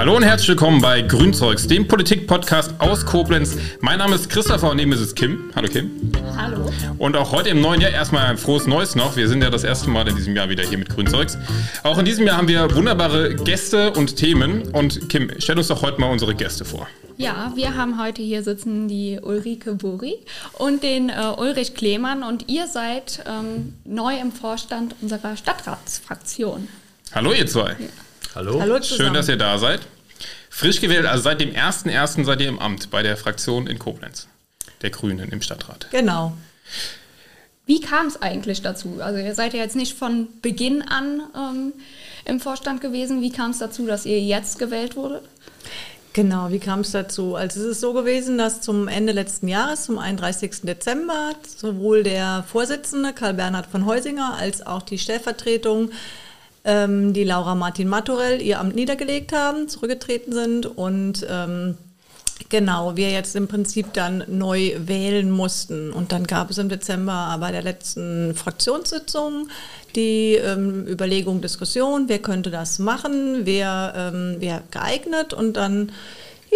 Hallo und herzlich willkommen bei Grünzeugs, dem Politik-Podcast aus Koblenz. Mein Name ist Christopher und neben ist es Kim. Hallo Kim. Hallo. Und auch heute im neuen Jahr erstmal ein frohes Neues noch. Wir sind ja das erste Mal in diesem Jahr wieder hier mit Grünzeugs. Auch in diesem Jahr haben wir wunderbare Gäste und Themen. Und Kim, stell uns doch heute mal unsere Gäste vor. Ja, wir haben heute hier sitzen die Ulrike Buri und den äh, Ulrich Klemann und ihr seid ähm, neu im Vorstand unserer Stadtratsfraktion. Hallo ihr zwei. Ja. Hallo. Hallo Schön, dass ihr da seid. Frisch gewählt, also seit dem 1.1. seid ihr im Amt bei der Fraktion in Koblenz, der Grünen im Stadtrat. Genau. Wie kam es eigentlich dazu? Also ihr seid ja jetzt nicht von Beginn an ähm, im Vorstand gewesen. Wie kam es dazu, dass ihr jetzt gewählt wurdet? Genau, wie kam es dazu? Also es ist so gewesen, dass zum Ende letzten Jahres, zum 31. Dezember, sowohl der Vorsitzende Karl Bernhard von Heusinger als auch die Stellvertretung ähm, die Laura Martin Maturell ihr Amt niedergelegt haben, zurückgetreten sind und ähm, genau, wir jetzt im Prinzip dann neu wählen mussten. Und dann gab es im Dezember bei der letzten Fraktionssitzung die ähm, Überlegung, Diskussion, wer könnte das machen, wer ähm, wäre geeignet und dann,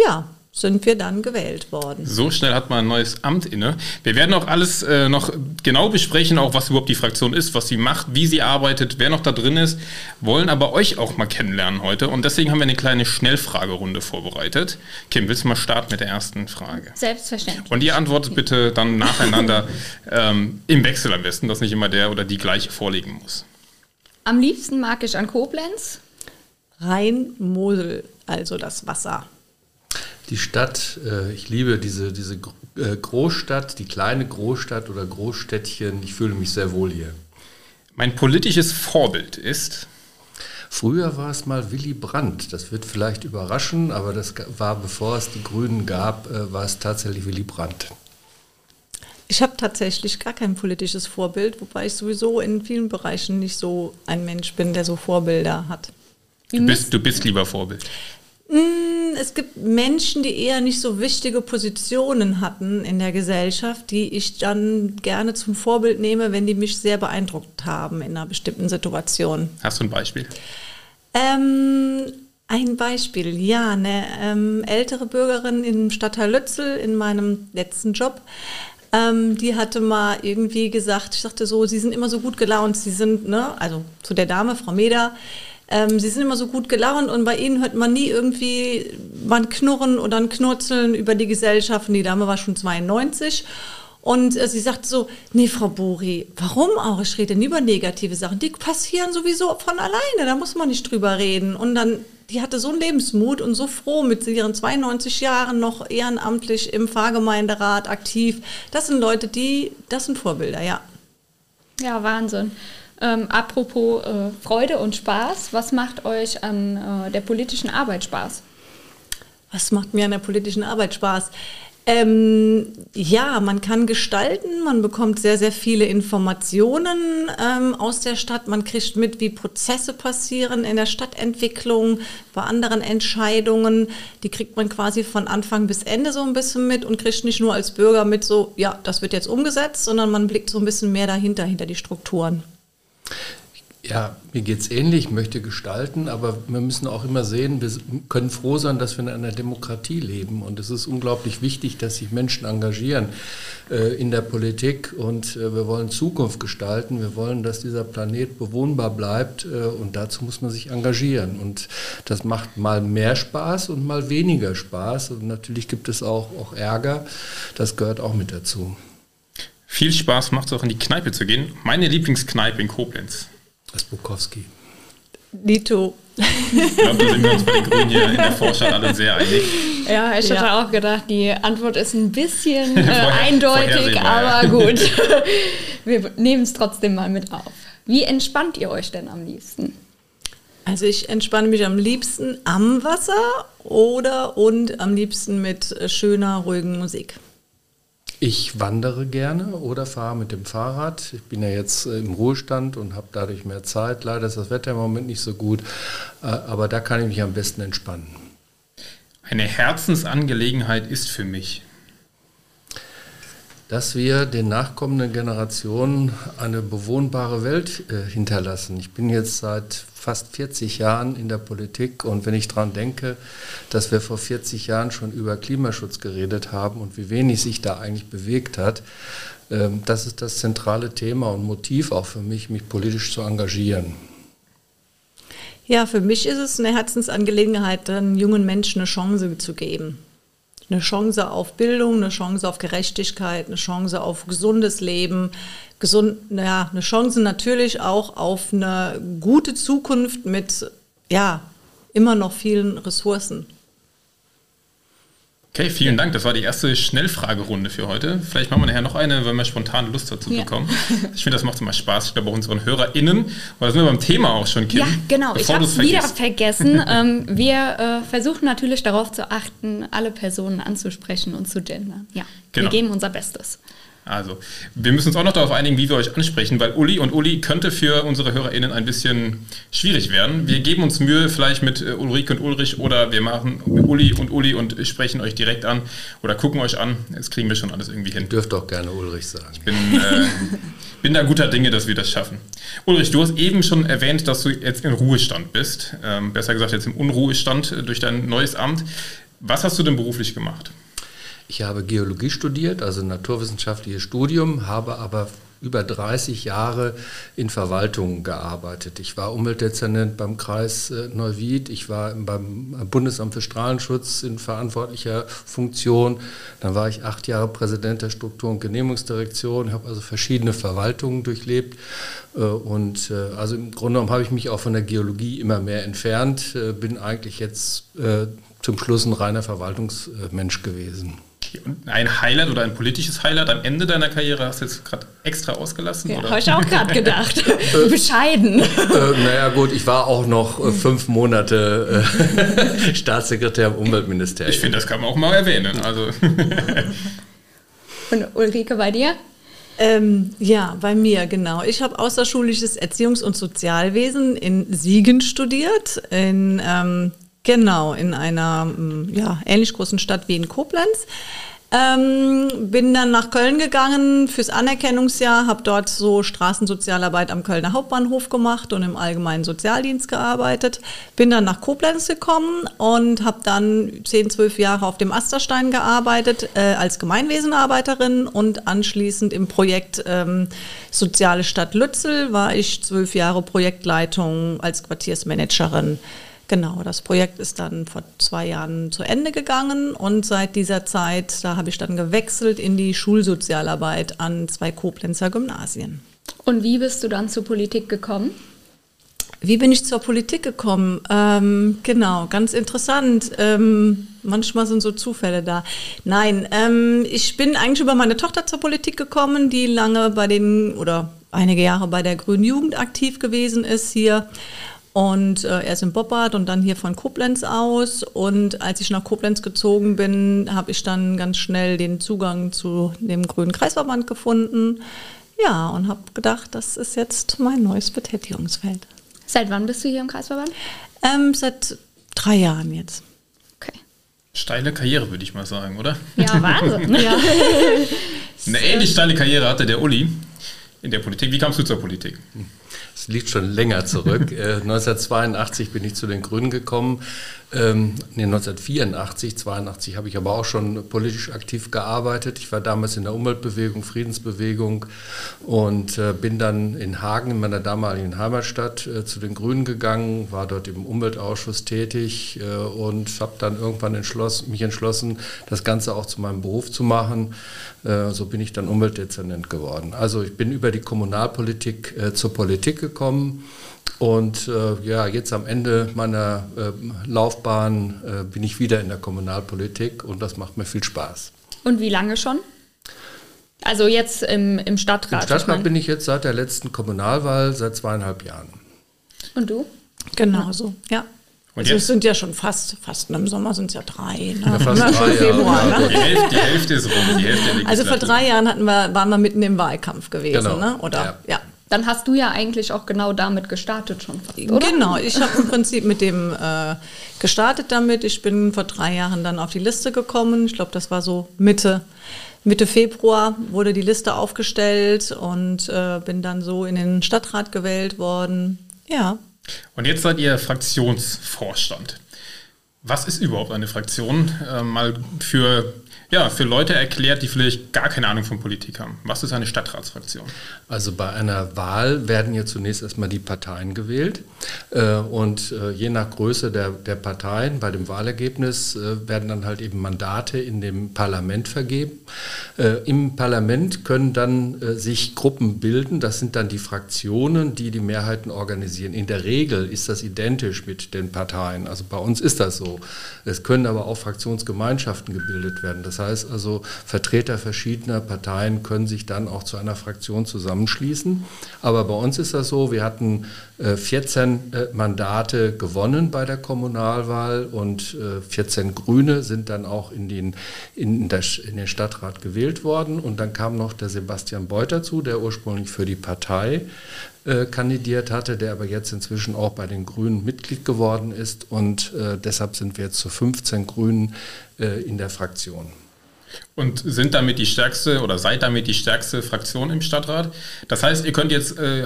ja, sind wir dann gewählt worden. So schnell hat man ein neues Amt inne. Wir werden auch alles äh, noch genau besprechen, auch was überhaupt die Fraktion ist, was sie macht, wie sie arbeitet, wer noch da drin ist, wollen aber euch auch mal kennenlernen heute und deswegen haben wir eine kleine Schnellfragerunde vorbereitet. Kim, willst du mal starten mit der ersten Frage? Selbstverständlich. Und ihr antwortet bitte dann nacheinander ähm, im Wechsel am besten, dass nicht immer der oder die gleiche vorlegen muss. Am liebsten mag ich an Koblenz. Rhein-Mosel, also das Wasser die Stadt, äh, ich liebe diese, diese äh, Großstadt, die kleine Großstadt oder Großstädtchen. Ich fühle mich sehr wohl hier. Mein politisches Vorbild ist. Früher war es mal Willy Brandt. Das wird vielleicht überraschen, aber das war, bevor es die Grünen gab, äh, war es tatsächlich Willy Brandt. Ich habe tatsächlich gar kein politisches Vorbild, wobei ich sowieso in vielen Bereichen nicht so ein Mensch bin, der so Vorbilder hat. Du bist, du bist lieber Vorbild. Mm, es gibt Menschen, die eher nicht so wichtige Positionen hatten in der Gesellschaft, die ich dann gerne zum Vorbild nehme, wenn die mich sehr beeindruckt haben in einer bestimmten Situation. Hast du ein Beispiel? Ähm, ein Beispiel, ja, eine ähm, ältere Bürgerin im Stadtteil Lützel in meinem letzten Job. Ähm, die hatte mal irgendwie gesagt, ich sagte so, sie sind immer so gut gelaunt, sie sind, ne, also zu der Dame, Frau Meder, ähm, sie sind immer so gut gelaunt und bei ihnen hört man nie irgendwie mal ein Knurren oder ein Knurzeln über die Gesellschaft. Die Dame war schon 92. Und äh, sie sagt so, nee, Frau Buri, warum auch? Ich rede nie über negative Sachen. Die passieren sowieso von alleine, da muss man nicht drüber reden. Und dann, die hatte so einen Lebensmut und so froh mit ihren 92 Jahren noch ehrenamtlich im Pfarrgemeinderat aktiv. Das sind Leute, die, das sind Vorbilder, ja. Ja, Wahnsinn. Ähm, apropos äh, Freude und Spaß, was macht euch an äh, der politischen Arbeit Spaß? Was macht mir an der politischen Arbeit Spaß? Ähm, ja, man kann gestalten, man bekommt sehr, sehr viele Informationen ähm, aus der Stadt, man kriegt mit, wie Prozesse passieren in der Stadtentwicklung, bei anderen Entscheidungen. Die kriegt man quasi von Anfang bis Ende so ein bisschen mit und kriegt nicht nur als Bürger mit so, ja, das wird jetzt umgesetzt, sondern man blickt so ein bisschen mehr dahinter, hinter die Strukturen. Ja, mir geht es ähnlich, ich möchte gestalten, aber wir müssen auch immer sehen, wir können froh sein, dass wir in einer Demokratie leben. Und es ist unglaublich wichtig, dass sich Menschen engagieren äh, in der Politik. Und äh, wir wollen Zukunft gestalten. Wir wollen, dass dieser Planet bewohnbar bleibt. Äh, und dazu muss man sich engagieren. Und das macht mal mehr Spaß und mal weniger Spaß. Und natürlich gibt es auch, auch Ärger. Das gehört auch mit dazu. Viel Spaß macht es auch in die Kneipe zu gehen. Meine Lieblingskneipe in Koblenz. Das Bukowski. Dito. Ich glaube, da sind wir uns bei den Grünen hier in der Vorstadt alle sehr einig. Ja, ich hatte ja. auch gedacht, die Antwort ist ein bisschen äh, eindeutig, aber gut. wir nehmen es trotzdem mal mit auf. Wie entspannt ihr euch denn am liebsten? Also ich entspanne mich am liebsten am Wasser oder und am liebsten mit schöner, ruhigen Musik. Ich wandere gerne oder fahre mit dem Fahrrad. Ich bin ja jetzt äh, im Ruhestand und habe dadurch mehr Zeit. Leider ist das Wetter im Moment nicht so gut, äh, aber da kann ich mich am besten entspannen. Eine Herzensangelegenheit ist für mich. Dass wir den nachkommenden Generationen eine bewohnbare Welt äh, hinterlassen. Ich bin jetzt seit fast 40 Jahren in der Politik und wenn ich daran denke, dass wir vor 40 Jahren schon über Klimaschutz geredet haben und wie wenig sich da eigentlich bewegt hat, äh, das ist das zentrale Thema und Motiv auch für mich, mich politisch zu engagieren. Ja, für mich ist es eine Herzensangelegenheit, jungen Menschen eine Chance zu geben eine Chance auf Bildung, eine Chance auf Gerechtigkeit, eine Chance auf gesundes Leben, gesund, ja, eine Chance natürlich auch auf eine gute Zukunft mit ja, immer noch vielen Ressourcen. Okay, vielen Dank. Das war die erste Schnellfragerunde für heute. Vielleicht machen wir nachher noch eine, wenn wir spontan Lust dazu ja. bekommen. Ich finde, das macht immer Spaß. Ich glaube, auch unseren HörerInnen. Da sind wir beim Thema auch schon, Kim. Ja, genau. Ich habe es wieder vergessen. ähm, wir äh, versuchen natürlich darauf zu achten, alle Personen anzusprechen und zu gendern. Ja, genau. wir geben unser Bestes. Also, wir müssen uns auch noch darauf einigen, wie wir euch ansprechen, weil Uli und Uli könnte für unsere HörerInnen ein bisschen schwierig werden. Wir geben uns Mühe, vielleicht mit äh, Ulrike und Ulrich oder wir machen Uli und Uli und sprechen euch direkt an oder gucken euch an. Das kriegen wir schon alles irgendwie hin. Dürft auch gerne Ulrich sagen. Ich bin, äh, bin da guter Dinge, dass wir das schaffen. Ulrich, du hast eben schon erwähnt, dass du jetzt in Ruhestand bist. Ähm, besser gesagt, jetzt im Unruhestand durch dein neues Amt. Was hast du denn beruflich gemacht? Ich habe Geologie studiert, also naturwissenschaftliches Studium, habe aber über 30 Jahre in Verwaltung gearbeitet. Ich war Umweltdezernent beim Kreis äh, Neuwied, ich war beim Bundesamt für Strahlenschutz in verantwortlicher Funktion, dann war ich acht Jahre Präsident der Struktur- und Genehmigungsdirektion, habe also verschiedene Verwaltungen durchlebt äh, und äh, also im Grunde genommen habe ich mich auch von der Geologie immer mehr entfernt, bin eigentlich jetzt zum Schluss ein reiner Verwaltungsmensch gewesen. Ein Highlight oder ein politisches Highlight am Ende deiner Karriere hast du jetzt gerade extra ausgelassen? Ja, habe ich auch gerade gedacht. Äh, Bescheiden. Äh, naja gut, ich war auch noch äh, fünf Monate äh, Staatssekretär im Umweltministerium. Ich finde, das kann man auch mal erwähnen. Also. Und Ulrike, bei dir? Ähm, ja, bei mir, genau. Ich habe außerschulisches Erziehungs- und Sozialwesen in Siegen studiert, in ähm, Genau, in einer mm, ja, ähnlich großen Stadt wie in Koblenz. Ähm, bin dann nach Köln gegangen fürs Anerkennungsjahr, habe dort so Straßensozialarbeit am Kölner Hauptbahnhof gemacht und im allgemeinen Sozialdienst gearbeitet. Bin dann nach Koblenz gekommen und habe dann 10, 12 Jahre auf dem Asterstein gearbeitet äh, als Gemeinwesenarbeiterin und anschließend im Projekt ähm, Soziale Stadt Lützel war ich zwölf Jahre Projektleitung als Quartiersmanagerin Genau, das Projekt ist dann vor zwei Jahren zu Ende gegangen und seit dieser Zeit, da habe ich dann gewechselt in die Schulsozialarbeit an zwei Koblenzer Gymnasien. Und wie bist du dann zur Politik gekommen? Wie bin ich zur Politik gekommen? Ähm, genau, ganz interessant. Ähm, manchmal sind so Zufälle da. Nein, ähm, ich bin eigentlich über meine Tochter zur Politik gekommen, die lange bei den oder einige Jahre bei der Grünen Jugend aktiv gewesen ist hier und äh, erst in Boppard und dann hier von Koblenz aus. Und als ich nach Koblenz gezogen bin, habe ich dann ganz schnell den Zugang zu dem Grünen Kreisverband gefunden. Ja, und habe gedacht, das ist jetzt mein neues Betätigungsfeld. Seit wann bist du hier im Kreisverband? Ähm, seit drei Jahren jetzt. Okay. Steile Karriere, würde ich mal sagen, oder? Ja, Wahnsinn. ja. Eine ähnlich steile Karriere hatte der Uli in der Politik. Wie kamst du zur Politik? Es liegt schon länger zurück. 1982 äh, bin ich zu den Grünen gekommen. Ähm, nee, 1984, 82 habe ich aber auch schon politisch aktiv gearbeitet. Ich war damals in der Umweltbewegung, Friedensbewegung und äh, bin dann in Hagen, in meiner damaligen Heimatstadt, äh, zu den Grünen gegangen, war dort im Umweltausschuss tätig äh, und habe dann irgendwann entschlossen, mich entschlossen, das Ganze auch zu meinem Beruf zu machen. So bin ich dann Umweltdezernent geworden. Also ich bin über die Kommunalpolitik zur Politik gekommen. Und äh, ja, jetzt am Ende meiner äh, Laufbahn äh, bin ich wieder in der Kommunalpolitik und das macht mir viel Spaß. Und wie lange schon? Also jetzt im, im Stadtrat? Im Stadtrat bin ich jetzt seit der letzten Kommunalwahl seit zweieinhalb Jahren. Und du? Genauso, ja. Und also es sind ja schon fast, fast im Sommer sind es ja drei. Ne? Ja, fast drei, schon Februar, ja, ne? die, Hälfte, die, Hälfte, ist rum. Die Hälfte also vor drei Jahren hatten wir, waren wir mitten im Wahlkampf gewesen, genau. ne? oder? Ja. ja. Dann hast du ja eigentlich auch genau damit gestartet schon, fast, oder? Genau, ich habe im Prinzip mit dem äh, gestartet damit. Ich bin vor drei Jahren dann auf die Liste gekommen. Ich glaube, das war so Mitte Mitte Februar wurde die Liste aufgestellt und äh, bin dann so in den Stadtrat gewählt worden. Ja. Und jetzt seid ihr Fraktionsvorstand. Was ist überhaupt eine Fraktion? Äh, mal für ja, für Leute erklärt, die vielleicht gar keine Ahnung von Politik haben. Was ist eine Stadtratsfraktion? Also bei einer Wahl werden ja zunächst erstmal die Parteien gewählt äh, und äh, je nach Größe der, der Parteien bei dem Wahlergebnis äh, werden dann halt eben Mandate in dem Parlament vergeben. Im Parlament können dann sich Gruppen bilden, das sind dann die Fraktionen, die die Mehrheiten organisieren. In der Regel ist das identisch mit den Parteien, also bei uns ist das so. Es können aber auch Fraktionsgemeinschaften gebildet werden. Das das heißt also, Vertreter verschiedener Parteien können sich dann auch zu einer Fraktion zusammenschließen. Aber bei uns ist das so, wir hatten 14 äh, äh, Mandate gewonnen bei der Kommunalwahl und 14 äh, Grüne sind dann auch in den, in, in den Stadtrat gewählt worden. Und dann kam noch der Sebastian Beuth dazu, der ursprünglich für die Partei kandidiert hatte, der aber jetzt inzwischen auch bei den Grünen Mitglied geworden ist und äh, deshalb sind wir jetzt zu 15 Grünen äh, in der Fraktion. Und sind damit die stärkste oder seid damit die stärkste Fraktion im Stadtrat. Das heißt, ihr könnt jetzt äh,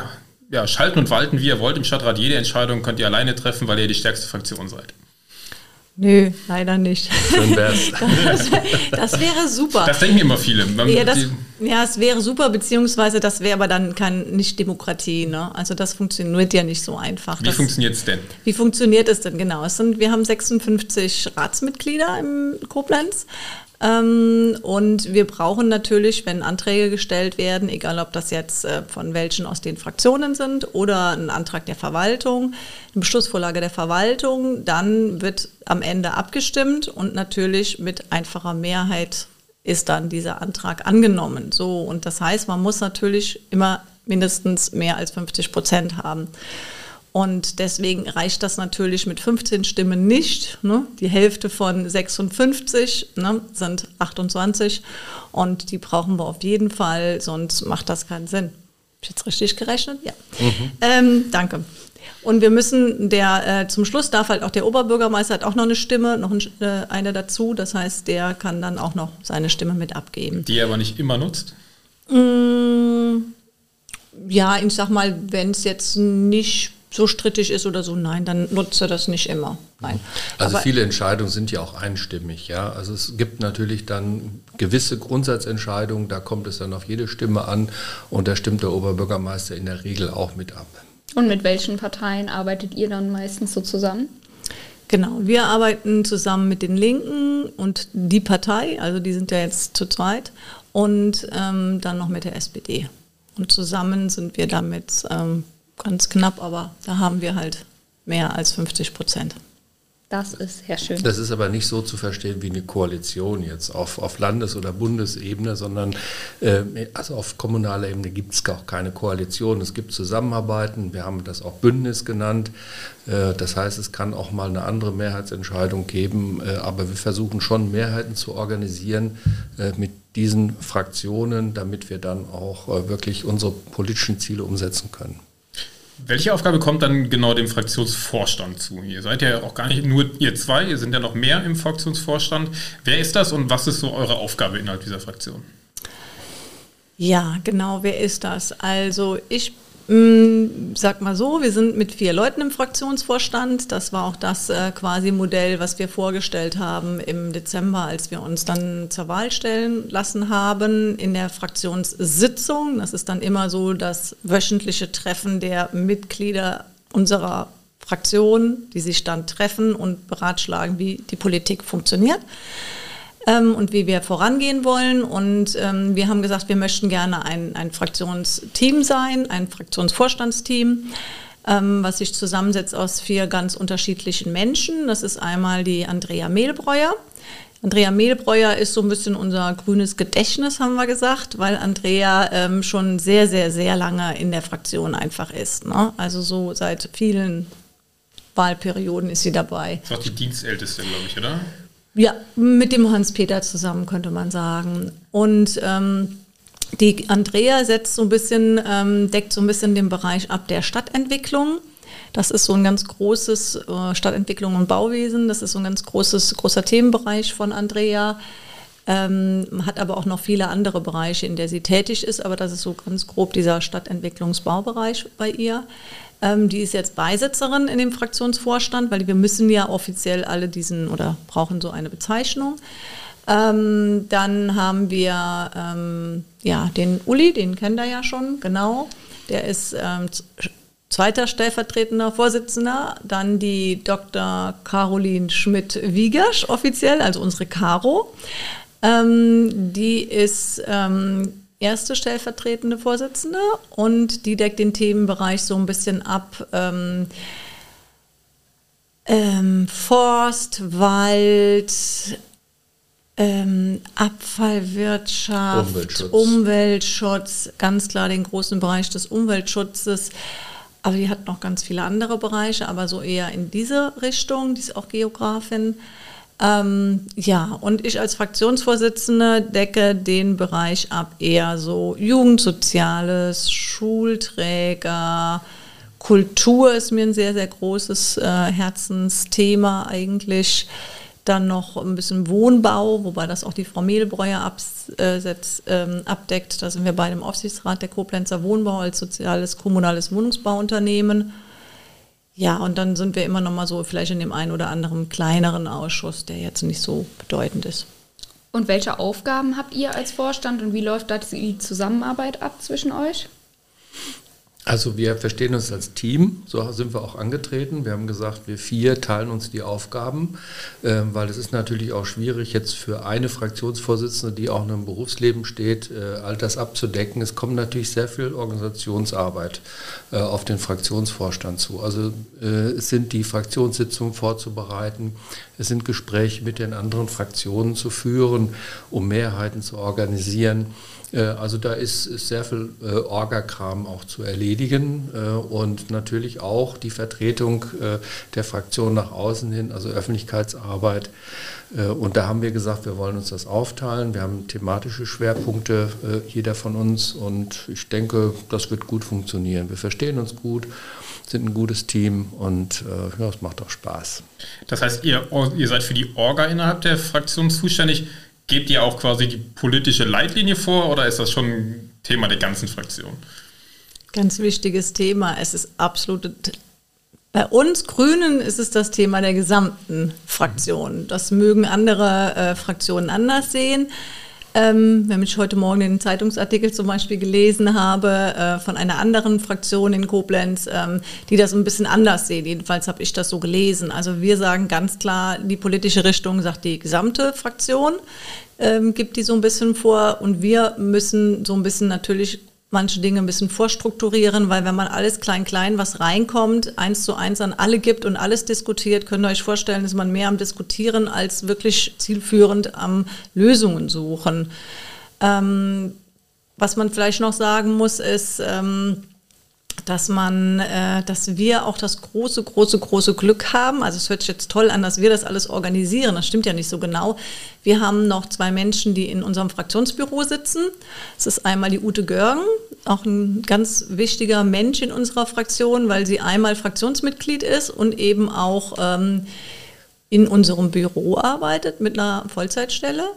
ja, schalten und walten, wie ihr wollt im Stadtrat. Jede Entscheidung könnt ihr alleine treffen, weil ihr die stärkste Fraktion seid. Nö, leider nicht. Schön wär's. das, das, wäre super. Das denken immer viele. Ja, das, ja, es wäre super, beziehungsweise das wäre aber dann kein, nicht Demokratie. Ne? Also das funktioniert ja nicht so einfach. Wie funktioniert es denn? Wie funktioniert es denn genau? Es sind, wir haben 56 Ratsmitglieder im Koblenz und wir brauchen natürlich, wenn Anträge gestellt werden, egal ob das jetzt äh, von welchen aus den Fraktionen sind oder ein Antrag der Verwaltung, eine Beschlussvorlage der Verwaltung, dann wird am Ende abgestimmt und natürlich mit einfacher Mehrheit ist dann dieser Antrag angenommen. So, und das heißt, man muss natürlich immer mindestens mehr als 50 Prozent haben. Und deswegen reicht das natürlich mit 15 Stimmen nicht. Ne? Die Hälfte von 56 ne, sind 28 und die brauchen wir auf jeden Fall, sonst macht das keinen Sinn. Habe ich jetzt richtig gerechnet? Ja. Mhm. Ähm, danke. Und wir müssen, der äh, zum Schluss darf halt auch der Oberbürgermeister hat auch noch eine Stimme, noch ein, äh, eine dazu. Das heißt, der kann dann auch noch seine Stimme mit abgeben. Die er aber nicht immer nutzt? Mmh, ja, ich sag mal, wenn es jetzt nicht so strittig ist oder so, nein, dann nutze das nicht immer. Nein. Also Aber viele Entscheidungen sind ja auch einstimmig, ja. Also es gibt natürlich dann gewisse Grundsatzentscheidungen, da kommt es dann auf jede Stimme an und da stimmt der Oberbürgermeister in der Regel auch mit ab. Und mit welchen Parteien arbeitet ihr dann meistens so zusammen? Genau, wir arbeiten zusammen mit den Linken und die Partei, also die sind ja jetzt zu zweit, und ähm, dann noch mit der SPD. Und zusammen sind wir damit ähm, ganz knapp, aber da haben wir halt mehr als 50 Prozent. Das ist sehr schön. Das ist aber nicht so zu verstehen wie eine Koalition jetzt auf, auf Landes- oder Bundesebene, sondern äh, also auf kommunaler Ebene gibt es auch keine Koalition. Es gibt Zusammenarbeiten, wir haben das auch Bündnis genannt. Äh, das heißt, es kann auch mal eine andere Mehrheitsentscheidung geben, äh, aber wir versuchen schon Mehrheiten zu organisieren äh, mit diesen Fraktionen, damit wir dann auch äh, wirklich unsere politischen Ziele umsetzen können. Welche Aufgabe kommt dann genau dem Fraktionsvorstand zu? Ihr seid ja auch gar nicht nur ihr zwei, ihr sind ja noch mehr im Fraktionsvorstand. Wer ist das und was ist so eure Aufgabe innerhalb dieser Fraktion? Ja, genau, wer ist das? Also ich Mm, sag mal so, wir sind mit vier Leuten im Fraktionsvorstand. Das war auch das äh, quasi Modell, was wir vorgestellt haben im Dezember, als wir uns dann zur Wahl stellen lassen haben in der Fraktionssitzung. Das ist dann immer so das wöchentliche Treffen der Mitglieder unserer Fraktion, die sich dann treffen und beratschlagen, wie die Politik funktioniert ähm, und wie wir vorangehen wollen. Und ähm, wir haben gesagt, wir möchten gerne ein, ein Fraktionsteam sein, ein Fraktionsvorstandsteam. Ähm, was sich zusammensetzt aus vier ganz unterschiedlichen Menschen. Das ist einmal die Andrea Mehlbreuer. Andrea Mehlbreuer ist so ein bisschen unser grünes Gedächtnis, haben wir gesagt, weil Andrea ähm, schon sehr, sehr, sehr lange in der Fraktion einfach ist. Ne? Also so seit vielen Wahlperioden ist sie dabei. Das ist auch die Dienstälteste, glaube ich, oder? Ja, mit dem Hans-Peter zusammen könnte man sagen. Und ähm, die Andrea setzt so ein bisschen, ähm, deckt so ein bisschen den Bereich ab der Stadtentwicklung. Das ist so ein ganz großes äh, Stadtentwicklung und Bauwesen. Das ist so ein ganz großes, großer Themenbereich von Andrea. ähm, hat aber auch noch viele andere Bereiche, in der sie tätig ist, aber das ist so ganz grob dieser Stadtentwicklungsbaubereich bei ihr. Ähm, die ist jetzt Beisitzerin in dem Fraktionsvorstand, weil wir müssen ja offiziell alle diesen oder brauchen so eine Bezeichnung. Ähm, dann haben wir ähm, ja, den Uli, den kennt er ja schon, genau. Der ist ähm, zweiter stellvertretender Vorsitzender. Dann die Dr. Caroline Schmidt-Wiegersch offiziell, also unsere Caro. Ähm, die ist ähm, erste stellvertretende Vorsitzende und die deckt den Themenbereich so ein bisschen ab. Ähm, ähm, Forst, Wald, ähm, Abfallwirtschaft, Umweltschutz. Umweltschutz, ganz klar den großen Bereich des Umweltschutzes. Aber die hat noch ganz viele andere Bereiche, aber so eher in diese Richtung. Die ist auch Geografin. Ähm, ja, und ich als Fraktionsvorsitzende decke den Bereich ab, eher so Jugendsoziales, Schulträger, Kultur ist mir ein sehr, sehr großes äh, Herzensthema eigentlich. Dann noch ein bisschen Wohnbau, wobei das auch die Frau Mehlbreuer absetzt, ähm, abdeckt. Da sind wir bei dem Aufsichtsrat der Koblenzer Wohnbau als soziales kommunales Wohnungsbauunternehmen. Ja, und dann sind wir immer noch mal so vielleicht in dem einen oder anderen kleineren Ausschuss, der jetzt nicht so bedeutend ist. Und welche Aufgaben habt ihr als Vorstand und wie läuft da die Zusammenarbeit ab zwischen euch? Also wir verstehen uns als Team, so sind wir auch angetreten. Wir haben gesagt, wir vier teilen uns die Aufgaben, äh, weil es ist natürlich auch schwierig jetzt für eine Fraktionsvorsitzende, die auch in einem Berufsleben steht, äh, all das abzudecken. Es kommt natürlich sehr viel Organisationsarbeit äh, auf den Fraktionsvorstand zu. Also äh, es sind die Fraktionssitzungen vorzubereiten, es sind Gespräche mit den anderen Fraktionen zu führen, um Mehrheiten zu organisieren. Äh, also da ist, sehr viel äh, Orgakram auch zu erledigen äh, und natürlich auch die Vertretung der Fraktion nach außen hin, also Öffentlichkeitsarbeit. Und da haben wir gesagt, wir wollen uns das aufteilen. Wir haben thematische Schwerpunkte, jeder von uns. Und ich denke, das wird gut funktionieren. Wir verstehen uns gut, sind ein gutes Team und ja, es macht auch Spaß. Das heißt, ihr, ihr seid für die Orga innerhalb der Fraktion zuständig. Gebt ihr auch quasi die politische Leitlinie vor oder ist das schon Thema der ganzen Fraktion? Ganz wichtiges Thema. Es ist absolut. Bei uns Grünen ist es das Thema der gesamten Fraktion. Das mögen andere äh, Fraktionen anders sehen. Ähm, wenn ich heute Morgen den Zeitungsartikel zum Beispiel gelesen habe äh, von einer anderen Fraktion in Koblenz, ähm, die das ein bisschen anders sehen. Jedenfalls habe ich das so gelesen. Also wir sagen ganz klar, die politische Richtung sagt die gesamte Fraktion, ähm, gibt die so ein bisschen vor und wir müssen so ein bisschen natürlich manche Dinge ein bisschen vorstrukturieren, weil wenn man alles klein-klein, was reinkommt, eins zu eins an alle gibt und alles diskutiert, könnt ihr euch vorstellen, ist man mehr am Diskutieren als wirklich zielführend am Lösungen suchen. Ähm, was man vielleicht noch sagen muss, ist, ähm, dass man, äh, dass wir auch das große, große, große Glück haben. Also es hört sich jetzt toll an, dass wir das alles organisieren. Das stimmt ja nicht so genau. Wir haben noch zwei Menschen, die in unserem Fraktionsbüro sitzen. Es ist einmal die Ute Görgen, auch ein ganz wichtiger Mensch in unserer Fraktion, weil sie einmal Fraktionsmitglied ist und eben auch ähm, in unserem Büro arbeitet mit einer Vollzeitstelle.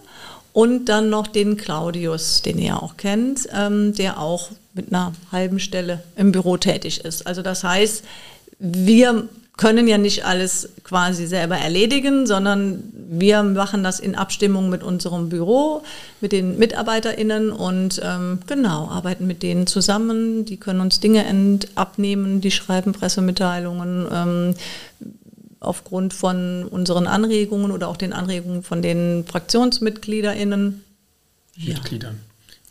Und dann noch den Claudius, den ihr auch kennt, ähm, der auch mit einer halben Stelle im Büro tätig ist. Also das heißt, wir können ja nicht alles quasi selber erledigen, sondern wir machen das in Abstimmung mit unserem Büro, mit den MitarbeiterInnen und ähm, genau, arbeiten mit denen zusammen. Die können uns Dinge abnehmen, die schreiben Pressemitteilungen ähm, aufgrund von unseren Anregungen oder auch den Anregungen von den FraktionsmitgliederInnen. Mitgliedern.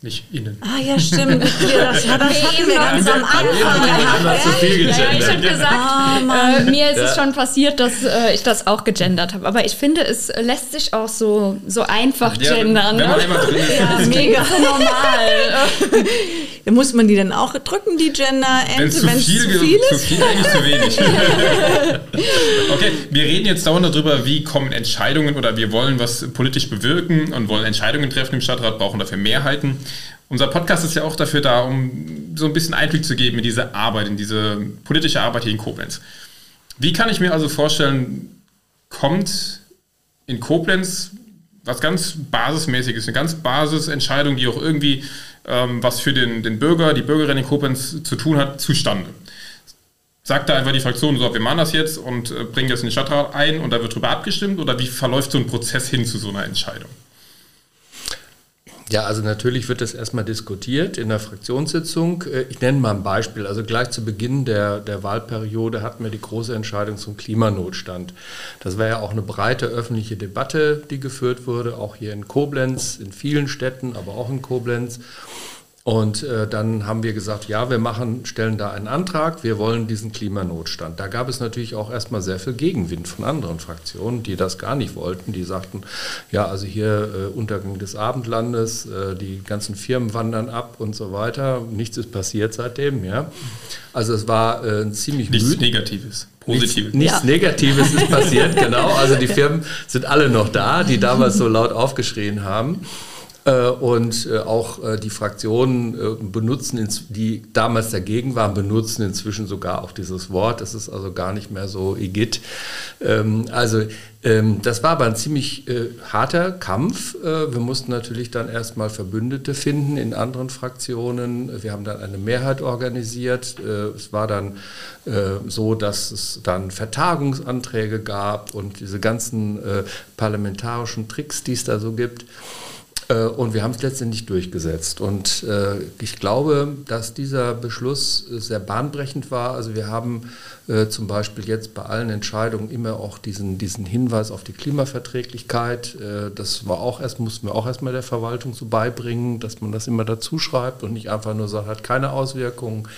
Nicht innen. Ah ja, stimmt. Das, ja, das hatten wir ganz am Anfang. Ja, ich habe gesagt, oh, äh, mir ist ja. es schon passiert, dass äh, ich das auch gegendert habe. Aber ich finde, es lässt sich auch so, so einfach ja, gendern. Wenn man ne? drin ist, ja, ist mega normal. Muss man die dann auch drücken, die Gender. Wenn es zu, viel, zu viel ist? Zu viel, eigentlich zu wenig. okay, wir reden jetzt dauernd darüber, wie kommen Entscheidungen oder wir wollen was politisch bewirken und wollen Entscheidungen treffen im Stadtrat, brauchen dafür Mehrheiten. Unser Podcast ist ja auch dafür da, um so ein bisschen Einblick zu geben in diese Arbeit, in diese politische Arbeit hier in Koblenz. Wie kann ich mir also vorstellen, kommt in Koblenz was ganz Basismäßiges, eine ganz Basisentscheidung, die auch irgendwie ähm, was für den, den Bürger, die Bürgerin in Koblenz zu tun hat, zustande. Sagt da einfach die Fraktion, so, wir machen das jetzt und äh, bringen das in den Stadtrat ein und da wird drüber abgestimmt oder wie verläuft so ein Prozess hin zu so einer Entscheidung? Ja, also natürlich wird das erstmal diskutiert in der Fraktionssitzung. Äh, ich nenne mal ein Beispiel. Also gleich zu Beginn der, der Wahlperiode hatten wir die große Entscheidung zum Klimanotstand. Das war ja auch eine breite öffentliche Debatte, die geführt wurde, auch hier in Koblenz, in vielen Städten, aber auch in Koblenz. Und äh, dann haben wir gesagt, ja, wir machen, stellen da einen Antrag, wir wollen diesen Klimanotstand. Da gab es natürlich auch erstmal sehr viel Gegenwind von anderen Fraktionen, die das gar nicht wollten. Die sagten, ja, also hier äh, Untergang des Abendlandes, äh, die ganzen Firmen wandern ab und so weiter. Nichts ist passiert seitdem, ja. Also es war äh, ziemlich Nichts Negatives. Positives. Nichts, nichts ja. Negatives ist passiert, genau. Also die Firmen sind alle noch da, die damals so laut aufgeschrien haben. Äh, und äh, auch äh, die Fraktionen benutzen, die damals dagegen waren, benutzen inzwischen sogar auch dieses Wort. Das ist also gar nicht mehr so Igitt. Ähm, also ähm, das war aber ein ziemlich harter Kampf. Wir mussten natürlich dann erstmal Verbündete finden in anderen Fraktionen. Wir haben dann eine Mehrheit organisiert. Es war dann so, dass es dann Vertagungsanträge gab und diese ganzen parlamentarischen Tricks, die es da so gibt. Äh, und wir haben es letztendlich durchgesetzt. Und äh, ich glaube, dass dieser Beschluss sehr bahnbrechend war. Also wir haben äh, zum Beispiel jetzt bei allen Entscheidungen immer auch diesen, diesen Hinweis auf die Klimaverträglichkeit. das war auch erst, mussten wir auch erstmal der Verwaltung so beibringen, dass man das immer dazu schreibt und nicht einfach nur sagt, hat keine Auswirkungen.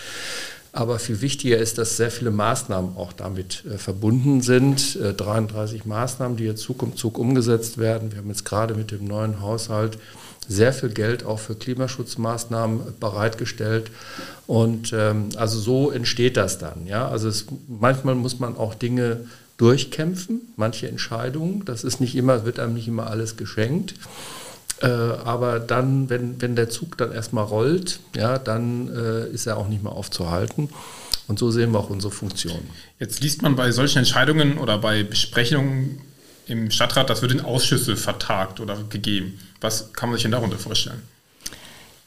Aber viel wichtiger ist, dass sehr viele Maßnahmen auch damit äh, verbunden sind. Äh, 33 Maßnahmen, die jetzt Zug um Zug umgesetzt werden. Wir haben jetzt gerade mit dem neuen Haushalt sehr viel Geld auch für Klimaschutzmaßnahmen bereitgestellt. Und ähm, also so entsteht das dann. Ja? Also es, manchmal muss man auch Dinge durchkämpfen, manche Entscheidungen. Das ist nicht immer, wird einem nicht immer alles geschenkt. Äh, aber dann, wenn, wenn der Zug dann erstmal rollt, ja, dann äh, ist er auch nicht mehr aufzuhalten. Und so sehen wir auch unsere Funktion. Jetzt liest man bei solchen Entscheidungen oder bei Besprechungen im Stadtrat, das wird in Ausschüsse vertagt oder gegeben. Was kann man sich denn darunter vorstellen?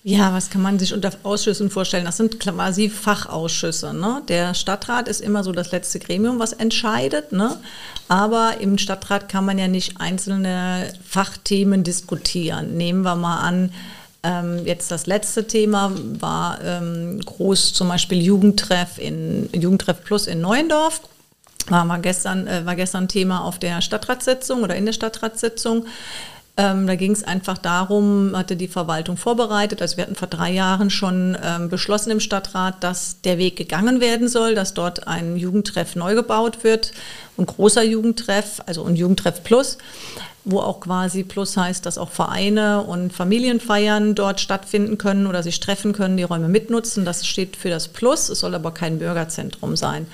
Ja, was kann man sich unter Ausschüssen vorstellen? Das sind quasi Fachausschüsse. Ne? Der Stadtrat ist immer so das letzte Gremium, was entscheidet. Ne? Aber im Stadtrat kann man ja nicht einzelne Fachthemen diskutieren. Nehmen wir mal an, ähm, jetzt das letzte Thema war ähm, groß zum Beispiel Jugendtreff in Jugendtreff Plus in Neuendorf. War, mal gestern, äh, war gestern Thema auf der Stadtratssitzung oder in der Stadtratssitzung. Ähm, da ging es einfach darum, hatte die Verwaltung vorbereitet. Also wir hatten vor drei Jahren schon ähm, beschlossen im Stadtrat, dass der Weg gegangen werden soll, dass dort ein Jugendtreff neu gebaut wird, ein großer Jugendtreff, also ein Jugendtreff Plus wo auch quasi Plus heißt, dass auch Vereine und Familienfeiern dort stattfinden können oder sich treffen können, die Räume mitnutzen. Das steht für das Plus, es soll aber kein Bürgerzentrum sein.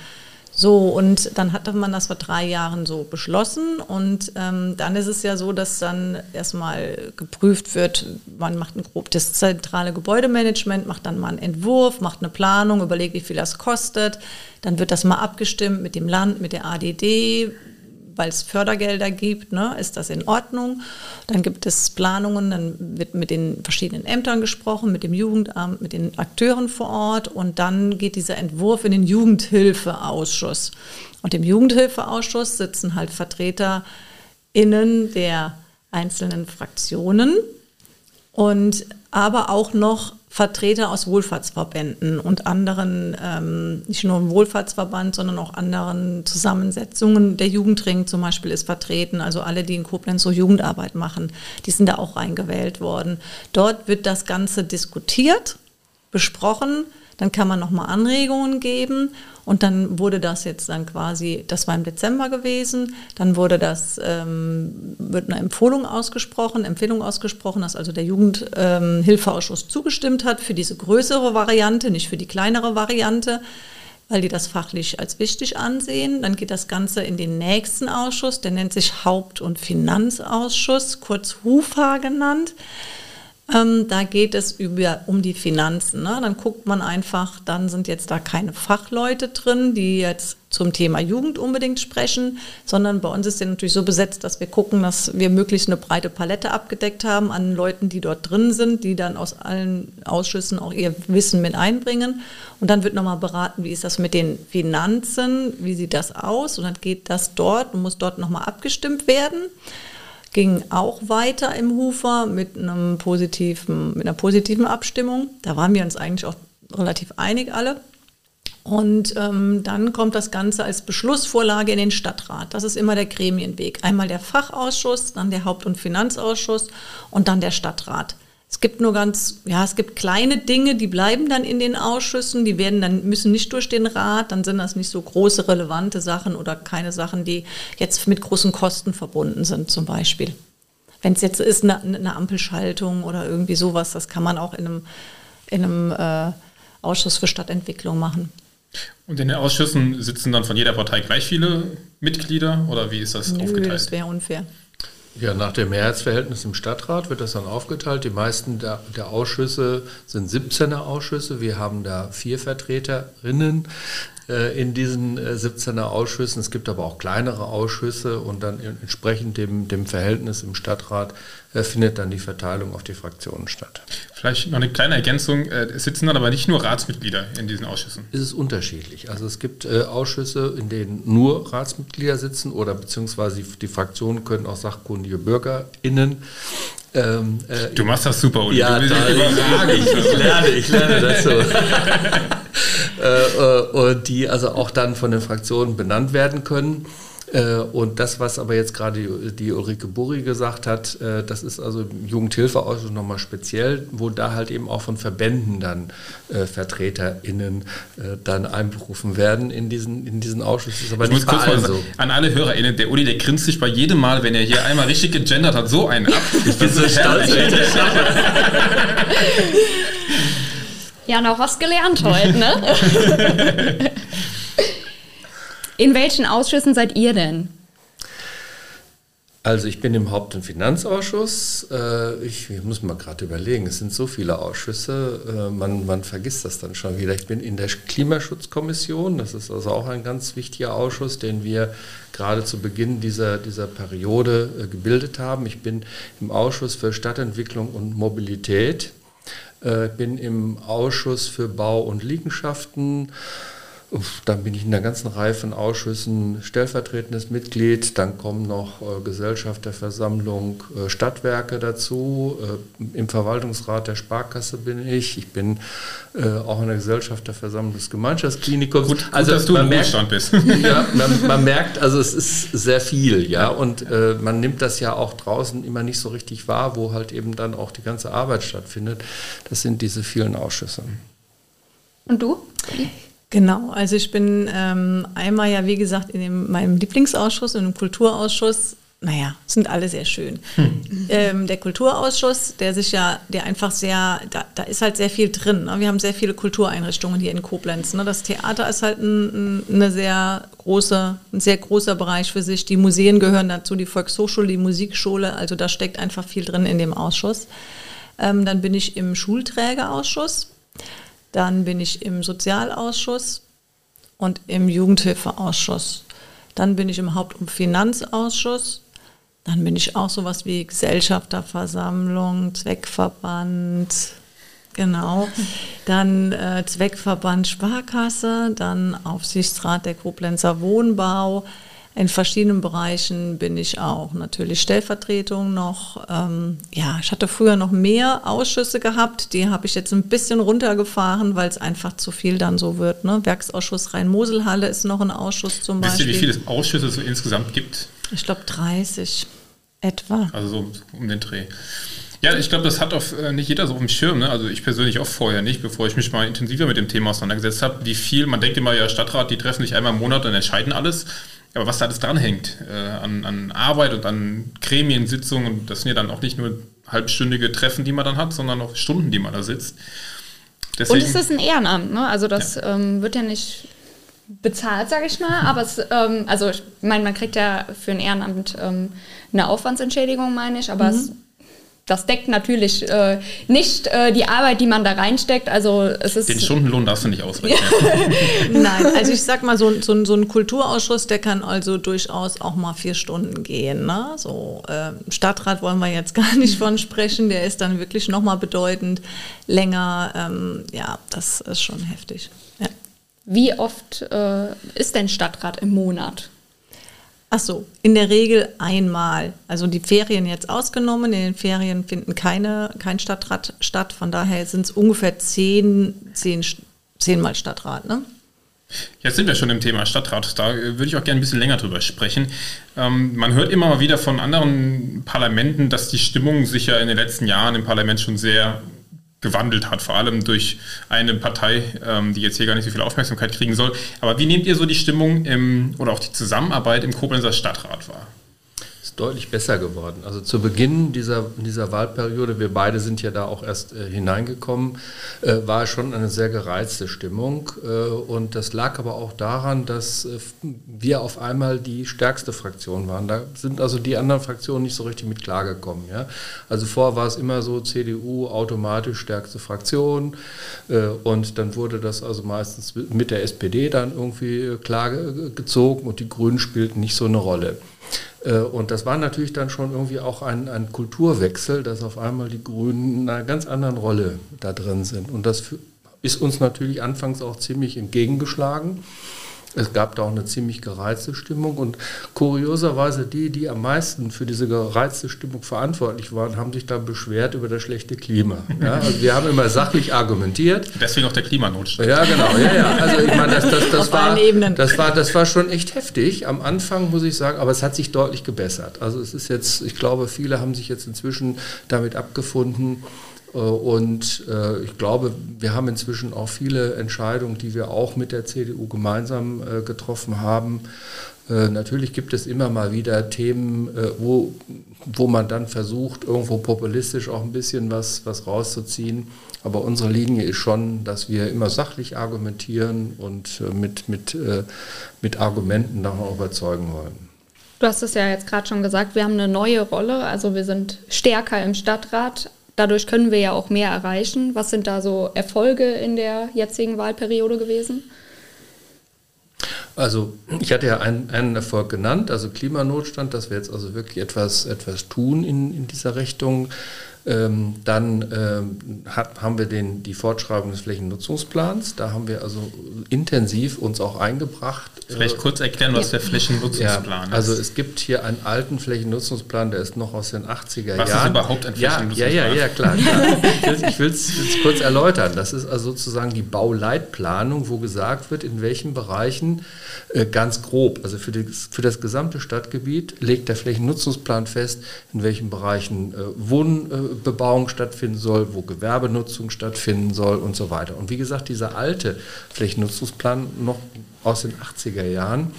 So, und dann hatte man das vor drei Jahren so beschlossen. Und ähm, dann ist es ja so, dass dann erstmal geprüft wird, man macht ein grob das zentrale Gebäudemanagement, macht dann mal einen Entwurf, macht eine Planung, überlegt, wie viel das kostet. Dann wird das mal abgestimmt mit dem Land, mit der ADD, weil es Fördergelder gibt, ne, ist das in Ordnung. Dann gibt es Planungen, dann wird mit den verschiedenen Ämtern gesprochen, mit dem Jugendamt, mit den Akteuren vor Ort und dann geht dieser Entwurf in den Jugendhilfeausschuss. Und im Jugendhilfeausschuss sitzen halt VertreterInnen der einzelnen Fraktionen und aber auch noch Vertreter aus Wohlfahrtsverbänden und anderen, ähm, nicht nur im Wohlfahrtsverband, sondern auch anderen Zusammensetzungen. Der Jugendring zum Beispiel ist vertreten, also alle, die in Koblenz so Jugendarbeit machen, die sind da auch reingewählt worden. Dort wird das Ganze diskutiert, besprochen, dann kann man nochmal Anregungen geben und dann wurde das jetzt dann quasi, das war im Dezember gewesen, dann wurde das, ähm, wird eine Empfehlung ausgesprochen, Empfehlung ausgesprochen, dass also der Jugendhilfeausschuss ähm, zugestimmt hat für diese größere Variante, nicht für die kleinere Variante, weil die das fachlich als wichtig ansehen. Dann geht das Ganze in den nächsten Ausschuss, der nennt sich Haupt- und Finanzausschuss, kurz HUFA genannt. Ähm, da geht es über, um die Finanzen. Ne? Dann guckt man einfach, dann sind jetzt da keine Fachleute drin, die jetzt zum Thema Jugend unbedingt sprechen, sondern bei uns ist der natürlich so besetzt, dass wir gucken, dass wir möglichst eine breite Palette abgedeckt haben an Leuten, die dort drin sind, die dann aus allen Ausschüssen auch ihr Wissen mit einbringen. Und dann wird nochmal beraten, wie ist das mit den Finanzen, wie sieht das aus? Und dann geht das dort und muss dort nochmal abgestimmt werden ging auch weiter im Hufer mit, einem positiven, mit einer positiven Abstimmung. Da waren wir uns eigentlich auch relativ einig alle. Und ähm, dann kommt das Ganze als Beschlussvorlage in den Stadtrat. Das ist immer der Gremienweg. Einmal der Fachausschuss, dann der Haupt- und Finanzausschuss und dann der Stadtrat. Es gibt nur ganz, ja, es gibt kleine Dinge, die bleiben dann in den Ausschüssen, die werden dann, müssen nicht durch den Rat, dann sind das nicht so große, relevante Sachen oder keine Sachen, die jetzt mit großen Kosten verbunden sind, zum Beispiel. Wenn es jetzt ist, eine, eine, Ampelschaltung oder irgendwie sowas, das kann man auch in einem, in einem äh, Ausschuss für Stadtentwicklung machen. Und in den Ausschüssen sitzen dann von jeder Partei gleich viele Mitglieder oder wie ist das Nö, aufgeteilt? Das wäre unfair. Ja, nach dem Mehrheitsverhältnis im Stadtrat wird das dann aufgeteilt. Die meisten der, der, Ausschüsse sind 17er Ausschüsse. Wir haben da vier Vertreterinnen in diesen äh, 17er Ausschüssen. Es gibt aber auch kleinere Ausschüsse und dann entsprechend dem, dem Verhältnis im Stadtrat äh, findet dann die Verteilung auf die Fraktionen statt. Vielleicht noch eine kleine Ergänzung. Äh, es sitzen dann aber nicht nur Ratsmitglieder in diesen Ausschüssen. Es ist unterschiedlich. Also es gibt äh, Ausschüsse, in denen nur Ratsmitglieder sitzen oder beziehungsweise die, Fraktionen können auch sachkundige BürgerInnen ähm, äh, du machst das super, Uli. Ja, da, ich, ich, lerne, ich lerne das so. äh, und die also auch dann von den Fraktionen benannt werden können. Äh, und das, was aber jetzt gerade die Ulrike Burri gesagt hat, äh, das ist also im Jugendhilfeausschuss nochmal speziell, wo da halt eben auch von Verbänden dann äh, VertreterInnen dann einberufen werden in diesen, in diesen Ausschuss. Das ist aber ich nicht muss kurz so. an alle HörerInnen, der Uli, der grinst sich bei jedem Mal, wenn er hier einmal richtig gegendert hat, so einen ab. Ich bin so stolz, wenn ich das schaffe. Ja, noch was gelernt heute, ne? In welchen Ausschüssen seid ihr denn? Also ich bin im Haupt- und Finanzausschuss. Äh, ich, muss mal gerade überlegen, es sind so viele Ausschüsse, äh, man, man vergisst das dann schon wieder. Ich bin in der Klimaschutzkommission, das ist also auch ein ganz wichtiger Ausschuss, den wir gerade zu Beginn dieser, dieser Periode äh, gebildet haben. Ich bin im Ausschuss für Stadtentwicklung und Mobilität, bin im Ausschuss für Bau und Liegenschaften, dann bin ich in einer ganzen Reihe von Ausschüssen stellvertretendes Mitglied. Dann kommen noch äh, Gesellschaft der Versammlung äh, Stadtwerke dazu. Äh, Im Verwaltungsrat der Sparkasse bin ich. Ich bin äh, auch in der Gesellschaft der Versammlung des Gemeinschaftsklinikums. Gut, also gut, dass du im Ruhestand bist. ja, man, man, merkt, also es ist sehr viel, ja. Und äh, man nimmt das ja auch draußen immer nicht so richtig wahr, wo halt eben dann auch die ganze Arbeit stattfindet. Das sind diese vielen Ausschüsse. Und du? Genau, also ich bin ähm, einmal ja, wie gesagt, in dem, meinem Lieblingsausschuss, in dem Kulturausschuss. Naja, sind alle sehr schön. Hm. Ähm, der Kulturausschuss, der sich ja, der einfach sehr, da, da ist halt sehr viel drin. Ne? Wir haben sehr viele Kultureinrichtungen hier in Koblenz. Ne? Das Theater ist halt ein, ein, eine sehr große, ein sehr großer Bereich für sich. Die Museen gehören dazu, die Volkshochschule, die Musikschule. Also da steckt einfach viel drin in dem Ausschuss. Ähm, dann bin ich im Schulträgerausschuss. Dann bin ich im Sozialausschuss und im Jugendhilfeausschuss. Dann bin ich im Haupt- und Finanzausschuss. Dann bin ich auch sowas wie Gesellschafterversammlung, Zweckverband, genau. Dann äh, Zweckverband Sparkasse, dann Aufsichtsrat der Koblenzer Wohnbau, in verschiedenen Bereichen bin ich auch natürlich Stellvertretung noch. Ähm, ja, ich hatte früher noch mehr Ausschüsse gehabt. Die habe ich jetzt ein bisschen runtergefahren, weil es einfach zu viel dann so wird. Ne? Werksausschuss Rhein-Mosel-Halle ist noch ein Ausschuss zum Wisst Beispiel. Wisst ihr, wie viele Ausschüsse es insgesamt gibt? Ich glaube 30 etwa. Also so um den Dreh. Ja, ich glaube, das hat auch äh, nicht jeder so auf dem Schirm. Ne? Also ich persönlich auch vorher nicht, bevor ich mich mal intensiver mit dem Thema auseinandergesetzt habe, wie viel, man denkt immer, ja, Stadtrat, die treffen sich einmal im Monat und entscheiden alles. Aber was da alles dranhängt äh, an, an Arbeit und an Gremiensitzungen, das sind ja dann auch nicht nur halbstündige Treffen, die man dann hat, sondern auch Stunden, die man da sitzt. Deswegen, und es ist ein Ehrenamt, ne? Also das ja. Ähm, wird ja nicht bezahlt, sage ich mal, aber es, ähm, also ich meine, man kriegt ja für ein Ehrenamt ähm, eine Aufwandsentschädigung, meine ich, aber mhm. es das deckt natürlich äh, nicht äh, die Arbeit, die man da reinsteckt. Also es ist Den Stundenlohn darfst du nicht ausrechnen. Nein, also ich sag mal, so, so, so, ein Kulturausschuss, der kann also durchaus auch mal vier Stunden gehen. Ne? So äh, Stadtrat wollen wir jetzt gar nicht von sprechen, der ist dann wirklich nochmal bedeutend länger. Ähm, ja, das ist schon heftig. Ja. Wie oft äh, ist denn Stadtrat im Monat? Ach so, in der Regel einmal. Also die Ferien jetzt ausgenommen. In den Ferien finden keine, kein Stadtrat statt. Von daher sind es ungefähr zehn, zehn, zehnmal Stadtrat. Ne? Jetzt sind wir schon im Thema Stadtrat. Da würde ich auch gerne ein bisschen länger drüber sprechen. Ähm, man hört immer mal wieder von anderen Parlamenten, dass die Stimmung sich ja in den letzten Jahren im Parlament schon sehr gewandelt hat, vor allem durch eine Partei, ähm, die jetzt hier gar nicht so viel Aufmerksamkeit kriegen soll. Aber wie nehmt ihr so die Stimmung im, oder auch die Zusammenarbeit im Koblenzer Stadtrat wahr? Deutlich besser geworden. Also zu Beginn dieser, dieser Wahlperiode, wir beide sind ja da auch erst äh, hineingekommen, äh, war schon eine sehr gereizte Stimmung. Äh, und das lag aber auch daran, dass äh, wir auf einmal die stärkste Fraktion waren. Da sind also die anderen Fraktionen nicht so richtig mit klargekommen. Ja? Also vorher war es immer so, CDU automatisch stärkste Fraktion. Äh, und dann wurde das also meistens mit der SPD dann irgendwie klar gezogen und die Grünen spielten nicht so eine Rolle. Äh, und das war natürlich dann schon irgendwie auch ein, ein Kulturwechsel, dass auf einmal die Grünen in einer ganz anderen Rolle da drin sind. Und das ist uns natürlich anfangs auch ziemlich entgegengeschlagen. Es gab da auch eine ziemlich gereizte Stimmung und kurioserweise die, die am meisten für diese gereizte Stimmung verantwortlich waren, haben sich dann beschwert über das schlechte Klima. Ja, also wir haben immer sachlich argumentiert. Deswegen auch der Klimanotstand. Ja, genau. Ja, ja. Also ich meine, das, das, das, war, das, war, das war schon echt heftig am Anfang, muss ich sagen, aber es hat sich deutlich gebessert. Also es ist jetzt, ich glaube, viele haben sich jetzt inzwischen damit abgefunden, und äh, ich glaube, wir haben inzwischen auch viele Entscheidungen, die wir auch mit der CDU gemeinsam äh, getroffen haben. Natürlich gibt es immer mal wieder Themen, wo, wo man dann versucht, irgendwo populistisch auch ein bisschen was, was rauszuziehen. Aber unsere Linie ist schon, dass wir immer sachlich argumentieren und mit, mit, mit Argumenten nachher überzeugen wollen. Du hast es ja jetzt gerade schon gesagt, wir haben eine neue Rolle, also wir sind stärker im Stadtrat, Dadurch können wir ja auch mehr erreichen. Was sind da so Erfolge in der jetzigen Wahlperiode gewesen? Also ich hatte ja einen, einen, Erfolg genannt, also Klimanotstand, dass wir jetzt also wirklich etwas, etwas tun in, in dieser Richtung. Ähm, dann ähm, hat, haben wir den, die Fortschreibung des Flächennutzungsplans. Da haben wir also intensiv uns auch eingebracht. Vielleicht kurz erklären, was der Flächennutzungsplan ja, also ist. Also es gibt hier einen alten Flächennutzungsplan, der ist noch aus den 80er was Jahren. Was ist überhaupt ein Flächennutzungsplan? Ja, ja, ja, klar. klar. Ich will es kurz erläutern. Das ist also sozusagen die Bauleitplanung, wo gesagt wird, in welchen Bereichen äh, ganz grob, also für, die, für das gesamte Stadtgebiet legt der Flächennutzungsplan fest, in welchen Bereichen äh, Wohnen äh, Bebauung stattfinden soll, wo Gewerbenutzung stattfinden soll und so weiter. Und wie gesagt, dieser alte Flächennutzungsplan noch aus den 80er Jahren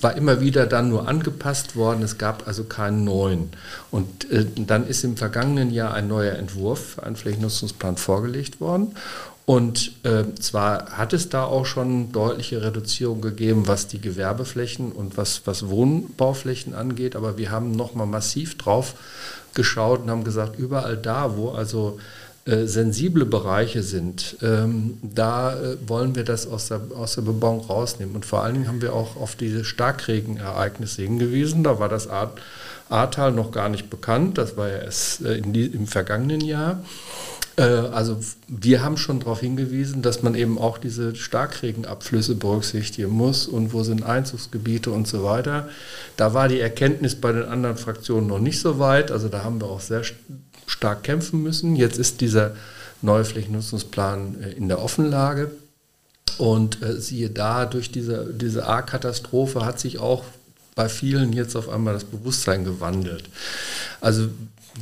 war immer wieder dann nur angepasst worden. Es gab also keinen neuen. Und äh, dann ist im vergangenen Jahr ein neuer Entwurf einen Flächennutzungsplan vorgelegt worden. Und äh, zwar hat es da auch schon deutliche Reduzierung gegeben, was die Gewerbeflächen und was, was Wohnbauflächen angeht, aber wir haben nochmal massiv drauf geschaut und haben gesagt, überall da, wo also äh, sensible Bereiche sind, ähm, da äh, wollen wir das aus der, aus der Bebauung rausnehmen. Und vor allen Dingen haben wir auch auf diese Starkregenereignisse hingewiesen. Da war das Ahrtal noch gar nicht bekannt, das war ja erst äh, die, im vergangenen Jahr. Äh, also wir haben schon darauf hingewiesen, dass man eben auch diese Starkregenabflüsse berücksichtigen muss und wo sind Einzugsgebiete und so weiter. Da war die Erkenntnis bei den anderen Fraktionen noch nicht so weit. Also da haben wir auch sehr stark kämpfen müssen. Jetzt ist dieser neue Flächennutzungsplan äh, in der Offenlage. Und äh, siehe da, durch diese, diese A-Katastrophe hat sich auch bei vielen jetzt auf einmal das Bewusstsein gewandelt. Also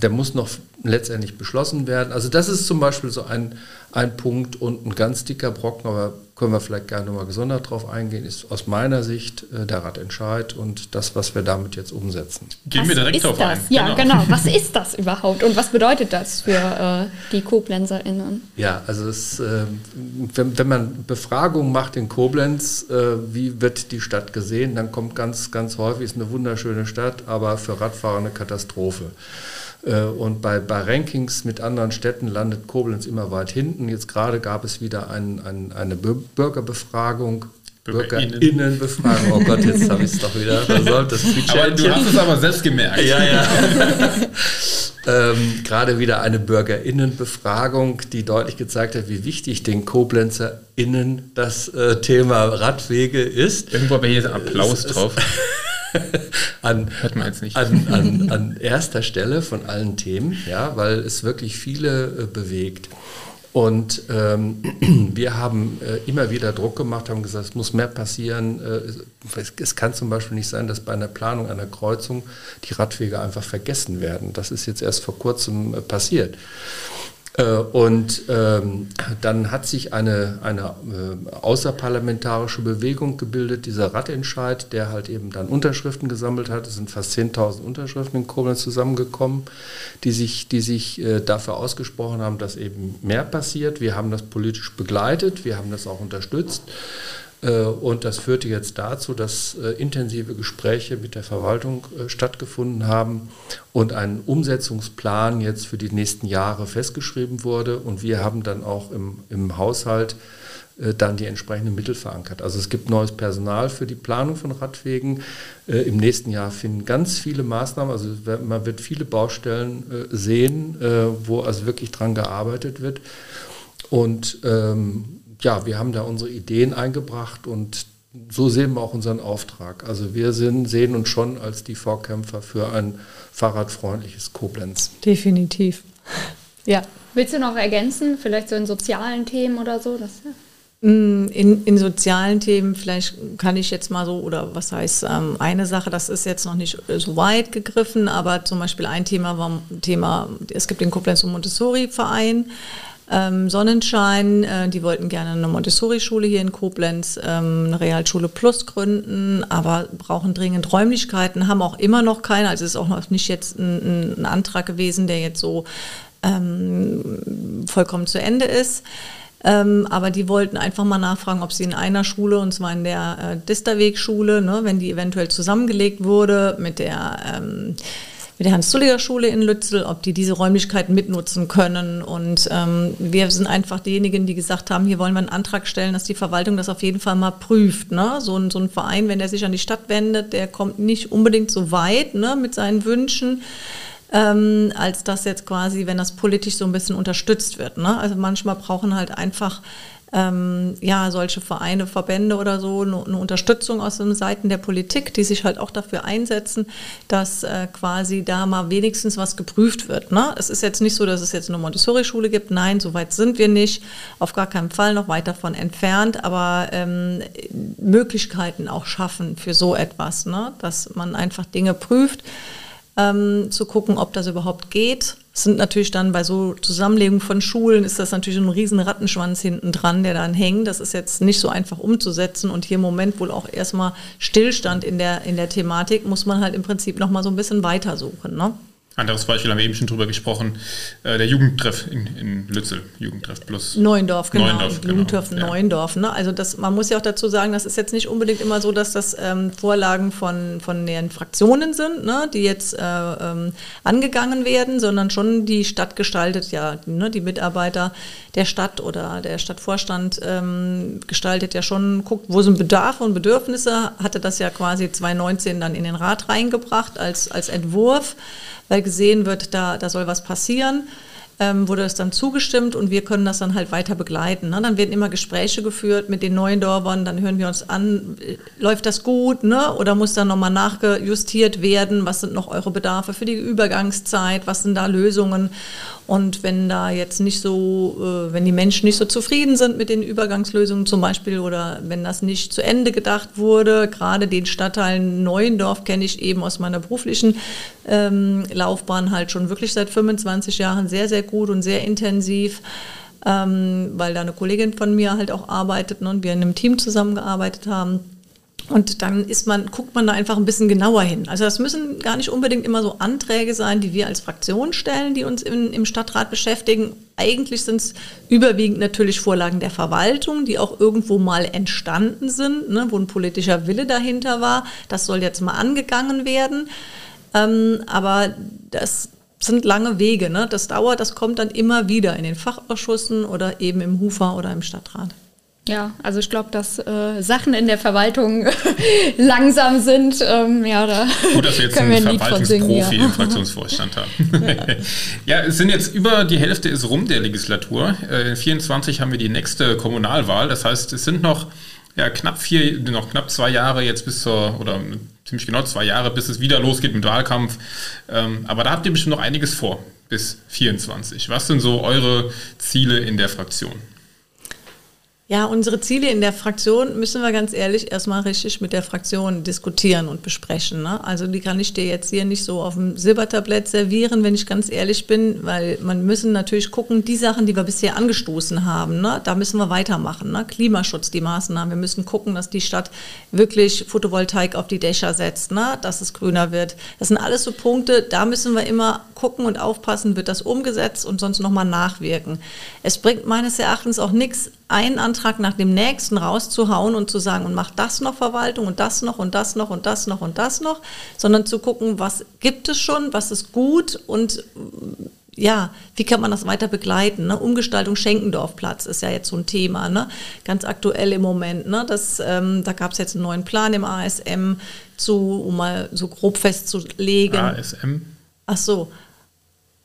der muss noch letztendlich beschlossen werden. Also das ist zum Beispiel so ein, ein Punkt und ein ganz dicker Brocken, aber können wir vielleicht gerne nochmal gesondert drauf eingehen, ist aus meiner Sicht äh, der Ratentscheid und das, was wir damit jetzt umsetzen. Gehen was wir direkt drauf das? ein. Ja, genau. genau. Was ist das überhaupt und was bedeutet das für äh, die KoblenzerInnen? Ja, also es, äh, wenn, wenn, man Befragungen macht in Koblenz, äh, wie wird die Stadt gesehen, dann kommt ganz, ganz häufig, ist eine wunderschöne Stadt, aber für Radfahrer eine Katastrophe. Äh, und bei, bei Rankings mit anderen Städten landet Koblenz immer weit hinten. Jetzt gerade gab es wieder ein, ein, eine Bürgerbefragung Bürgerinnenbefragung. Oh Gott, jetzt habe ich es doch wieder versäumt. Das aber du hast es aber selbst gemerkt. Ja, ja. ähm, Gerade wieder eine Bürgerinnenbefragung, die deutlich gezeigt hat, wie wichtig den KoblenzerInnen das äh, Thema Radwege ist. Irgendwo habe ich hier Applaus es, drauf. an. An, an, an, erster Stelle von allen Themen, ja, weil es wirklich viele äh, bewegt. Und ähm, wir haben äh, immer wieder Druck gemacht, haben gesagt, es muss mehr passieren. Äh, es, es, kann zum Beispiel nicht sein, dass bei einer Planung einer Kreuzung die Radwege einfach vergessen werden. Das ist jetzt erst vor kurzem äh, passiert. Äh, und ähm, dann hat sich eine, eine äh, außerparlamentarische Bewegung gebildet, dieser Radentscheid, der halt eben dann Unterschriften gesammelt hat. Es sind fast 10.000 Unterschriften in Koblenz zusammengekommen, die sich, die sich äh, dafür ausgesprochen haben, dass eben mehr passiert. Wir haben das politisch begleitet, wir haben das auch unterstützt. Äh, und das führte jetzt dazu, dass äh, intensive Gespräche mit der Verwaltung äh, stattgefunden haben und ein Umsetzungsplan jetzt für die nächsten Jahre festgeschrieben wurde. Und wir haben dann auch im, im Haushalt dann die entsprechenden Mittel verankert. Also es gibt neues Personal für die Planung von Radwegen. Im nächsten Jahr finden ganz viele Maßnahmen, also man wird viele Baustellen sehen, wo also wirklich dran gearbeitet wird. Und ähm, ja, wir haben da unsere Ideen eingebracht und so sehen wir auch unseren Auftrag. Also wir sind, sehen uns schon als die Vorkämpfer für ein fahrradfreundliches Koblenz. Definitiv. Ja. Willst du noch ergänzen, vielleicht so in sozialen Themen oder so? Das, ja. Mm, in, in, sozialen Themen, vielleicht kann ich jetzt mal so, oder was heißt ähm, eine Sache, das ist jetzt noch nicht so weit gegriffen, aber zum Beispiel ein Thema war Thema, es gibt den Koblenz Montessori-Verein, ähm, Sonnenschein, äh, die wollten gerne eine Montessori-Schule hier in Koblenz, ähm, eine Realschule Plus gründen, aber brauchen dringend Räumlichkeiten, haben auch immer noch keine. Also es ist auch noch nicht jetzt ein, ein Antrag gewesen, der jetzt so ähm, vollkommen zu Ende ist. Ähm, aber die wollten einfach mal nachfragen, ob sie in einer Schule, und zwar in der äh, Disterweg-Schule, ne, wenn die eventuell zusammengelegt wurde mit der ähm, mit der Hans-Zulliger-Schule in Lützel, ob die diese Räumlichkeiten mitnutzen können. Und ähm, wir sind einfach diejenigen, die gesagt haben, hier wollen wir einen Antrag stellen, dass die Verwaltung das auf jeden Fall mal prüft. Ne? So, ein, so ein Verein, wenn der sich an die Stadt wendet, der kommt nicht unbedingt so weit ne, mit seinen Wünschen. Ähm, als dass jetzt quasi, wenn das politisch so ein bisschen unterstützt wird. Ne? Also manchmal brauchen halt einfach ähm, ja, solche Vereine, Verbände oder so eine, eine, Unterstützung aus den Seiten der Politik, die sich halt auch dafür einsetzen, dass äh, quasi da mal wenigstens was geprüft wird. Ne? Es ist jetzt nicht so, dass es jetzt eine Montessori-Schule gibt. Nein, so weit sind wir nicht. Auf gar keinen Fall noch weit davon entfernt. Aber ähm, Möglichkeiten auch schaffen für so etwas, ne? dass man einfach Dinge prüft ähm, zu gucken, ob das überhaupt geht. Es sind natürlich dann bei so Zusammenlegungen von Schulen ist das natürlich ein riesen Rattenschwanz hinten dran, der dann hängt. Das ist jetzt nicht so einfach umzusetzen und hier im Moment wohl auch erstmal Stillstand in der, in der Thematik, muss man halt im Prinzip nochmal so ein bisschen weitersuchen. Ne? Anderes Beispiel haben wir eben schon drüber gesprochen, äh, der Jugendtreff in, in Lützel, Jugendtreff plus. Neuendorf, genau. Neuendorf, genau. Jugendtreff ja. Neuendorf. Ne? Also das, man muss ja auch dazu sagen, das ist jetzt nicht unbedingt immer so, dass das ähm, Vorlagen von, von den Fraktionen sind, ne? die jetzt äh, ähm, angegangen werden, sondern schon die Stadt gestaltet, ja, ne? die Mitarbeiter der Stadt oder der Stadtvorstand ähm, gestaltet ja schon, guckt, wo sind Bedarfe und Bedürfnisse, hatte das ja quasi 2019 dann in den Rat reingebracht als, als Entwurf weil gesehen wird, da, da soll was passieren. Ähm, wurde es dann zugestimmt und wir können das dann halt weiter begleiten. Ne? Dann werden immer Gespräche geführt mit den neuen Dorfern, dann hören wir uns an, äh, läuft das gut ne? oder muss dann nochmal nachgejustiert werden, was sind noch eure Bedarfe für die Übergangszeit, was sind da Lösungen und wenn da jetzt nicht so, äh, wenn die Menschen nicht so zufrieden sind mit den Übergangslösungen zum Beispiel oder wenn das nicht zu Ende gedacht wurde, gerade den Stadtteil Neuendorf kenne ich eben aus meiner beruflichen ähm, Laufbahn halt schon wirklich seit 25 Jahren sehr, sehr gut und sehr intensiv. Ähm, weil da eine Kollegin von mir halt auch arbeitet ne, und wir in einem Team zusammengearbeitet haben. Und dann ist man, guckt man da einfach ein bisschen genauer hin. Also das müssen gar nicht unbedingt immer so Anträge sein, die wir als Fraktion stellen, die uns in, im Stadtrat beschäftigen. Eigentlich sind es überwiegend natürlich Vorlagen der Verwaltung, die auch irgendwo mal entstanden sind, ne, wo ein politischer Wille dahinter war. Das soll jetzt mal angegangen werden. Ähm, aber das sind lange Wege. Ne? Das dauert, das kommt dann immer wieder in den Fachausschüssen oder eben im Hufer oder im Stadtrat. Ja, also ich glaube, dass äh, Sachen in der Verwaltung langsam sind. Ähm, ja, da Gut, dass wir jetzt einen Verwaltungsprofi ja. im Fraktionsvorstand haben. ja. es sind jetzt über die Hälfte ist rum der Legislatur. Äh, 24 haben wir die nächste Kommunalwahl. Das heißt, es sind noch ja, knapp vier, noch knapp zwei Jahre jetzt bis zur, oder ziemlich genau zwei Jahre, bis es wieder losgeht mit Wahlkampf. Ähm, aber da habt ihr bestimmt noch einiges vor bis 24. Was sind so eure Ziele in der Fraktion? Ja, unsere Ziele in der Fraktion müssen wir ganz ehrlich erstmal richtig mit der Fraktion diskutieren und besprechen. Ne? Also die kann ich dir jetzt hier nicht so auf dem Silbertablett servieren, wenn ich ganz ehrlich bin, weil man müssen natürlich gucken, die Sachen, die wir bisher angestoßen haben, ne? da müssen wir weitermachen. Ne? Klimaschutz, die Maßnahmen. Wir müssen gucken, dass die Stadt wirklich Photovoltaik auf die Dächer setzt, ne? dass es grüner wird. Das sind alles so Punkte, da müssen wir immer gucken und aufpassen, wird das umgesetzt und sonst nochmal nachwirken. Es bringt meines Erachtens auch nichts, einen Antrag nach dem nächsten rauszuhauen und zu sagen, und mach das noch Verwaltung und das noch und das noch und das noch und das noch, sondern zu gucken, was gibt es schon, was ist gut und ja, wie kann man das weiter begleiten? Ne? Umgestaltung Schenkendorfplatz ist ja jetzt so ein Thema, ne? ganz aktuell im Moment. Ne? Das, ähm, da gab es jetzt einen neuen Plan im ASM, zu, um mal so grob festzulegen. ASM? Ach so,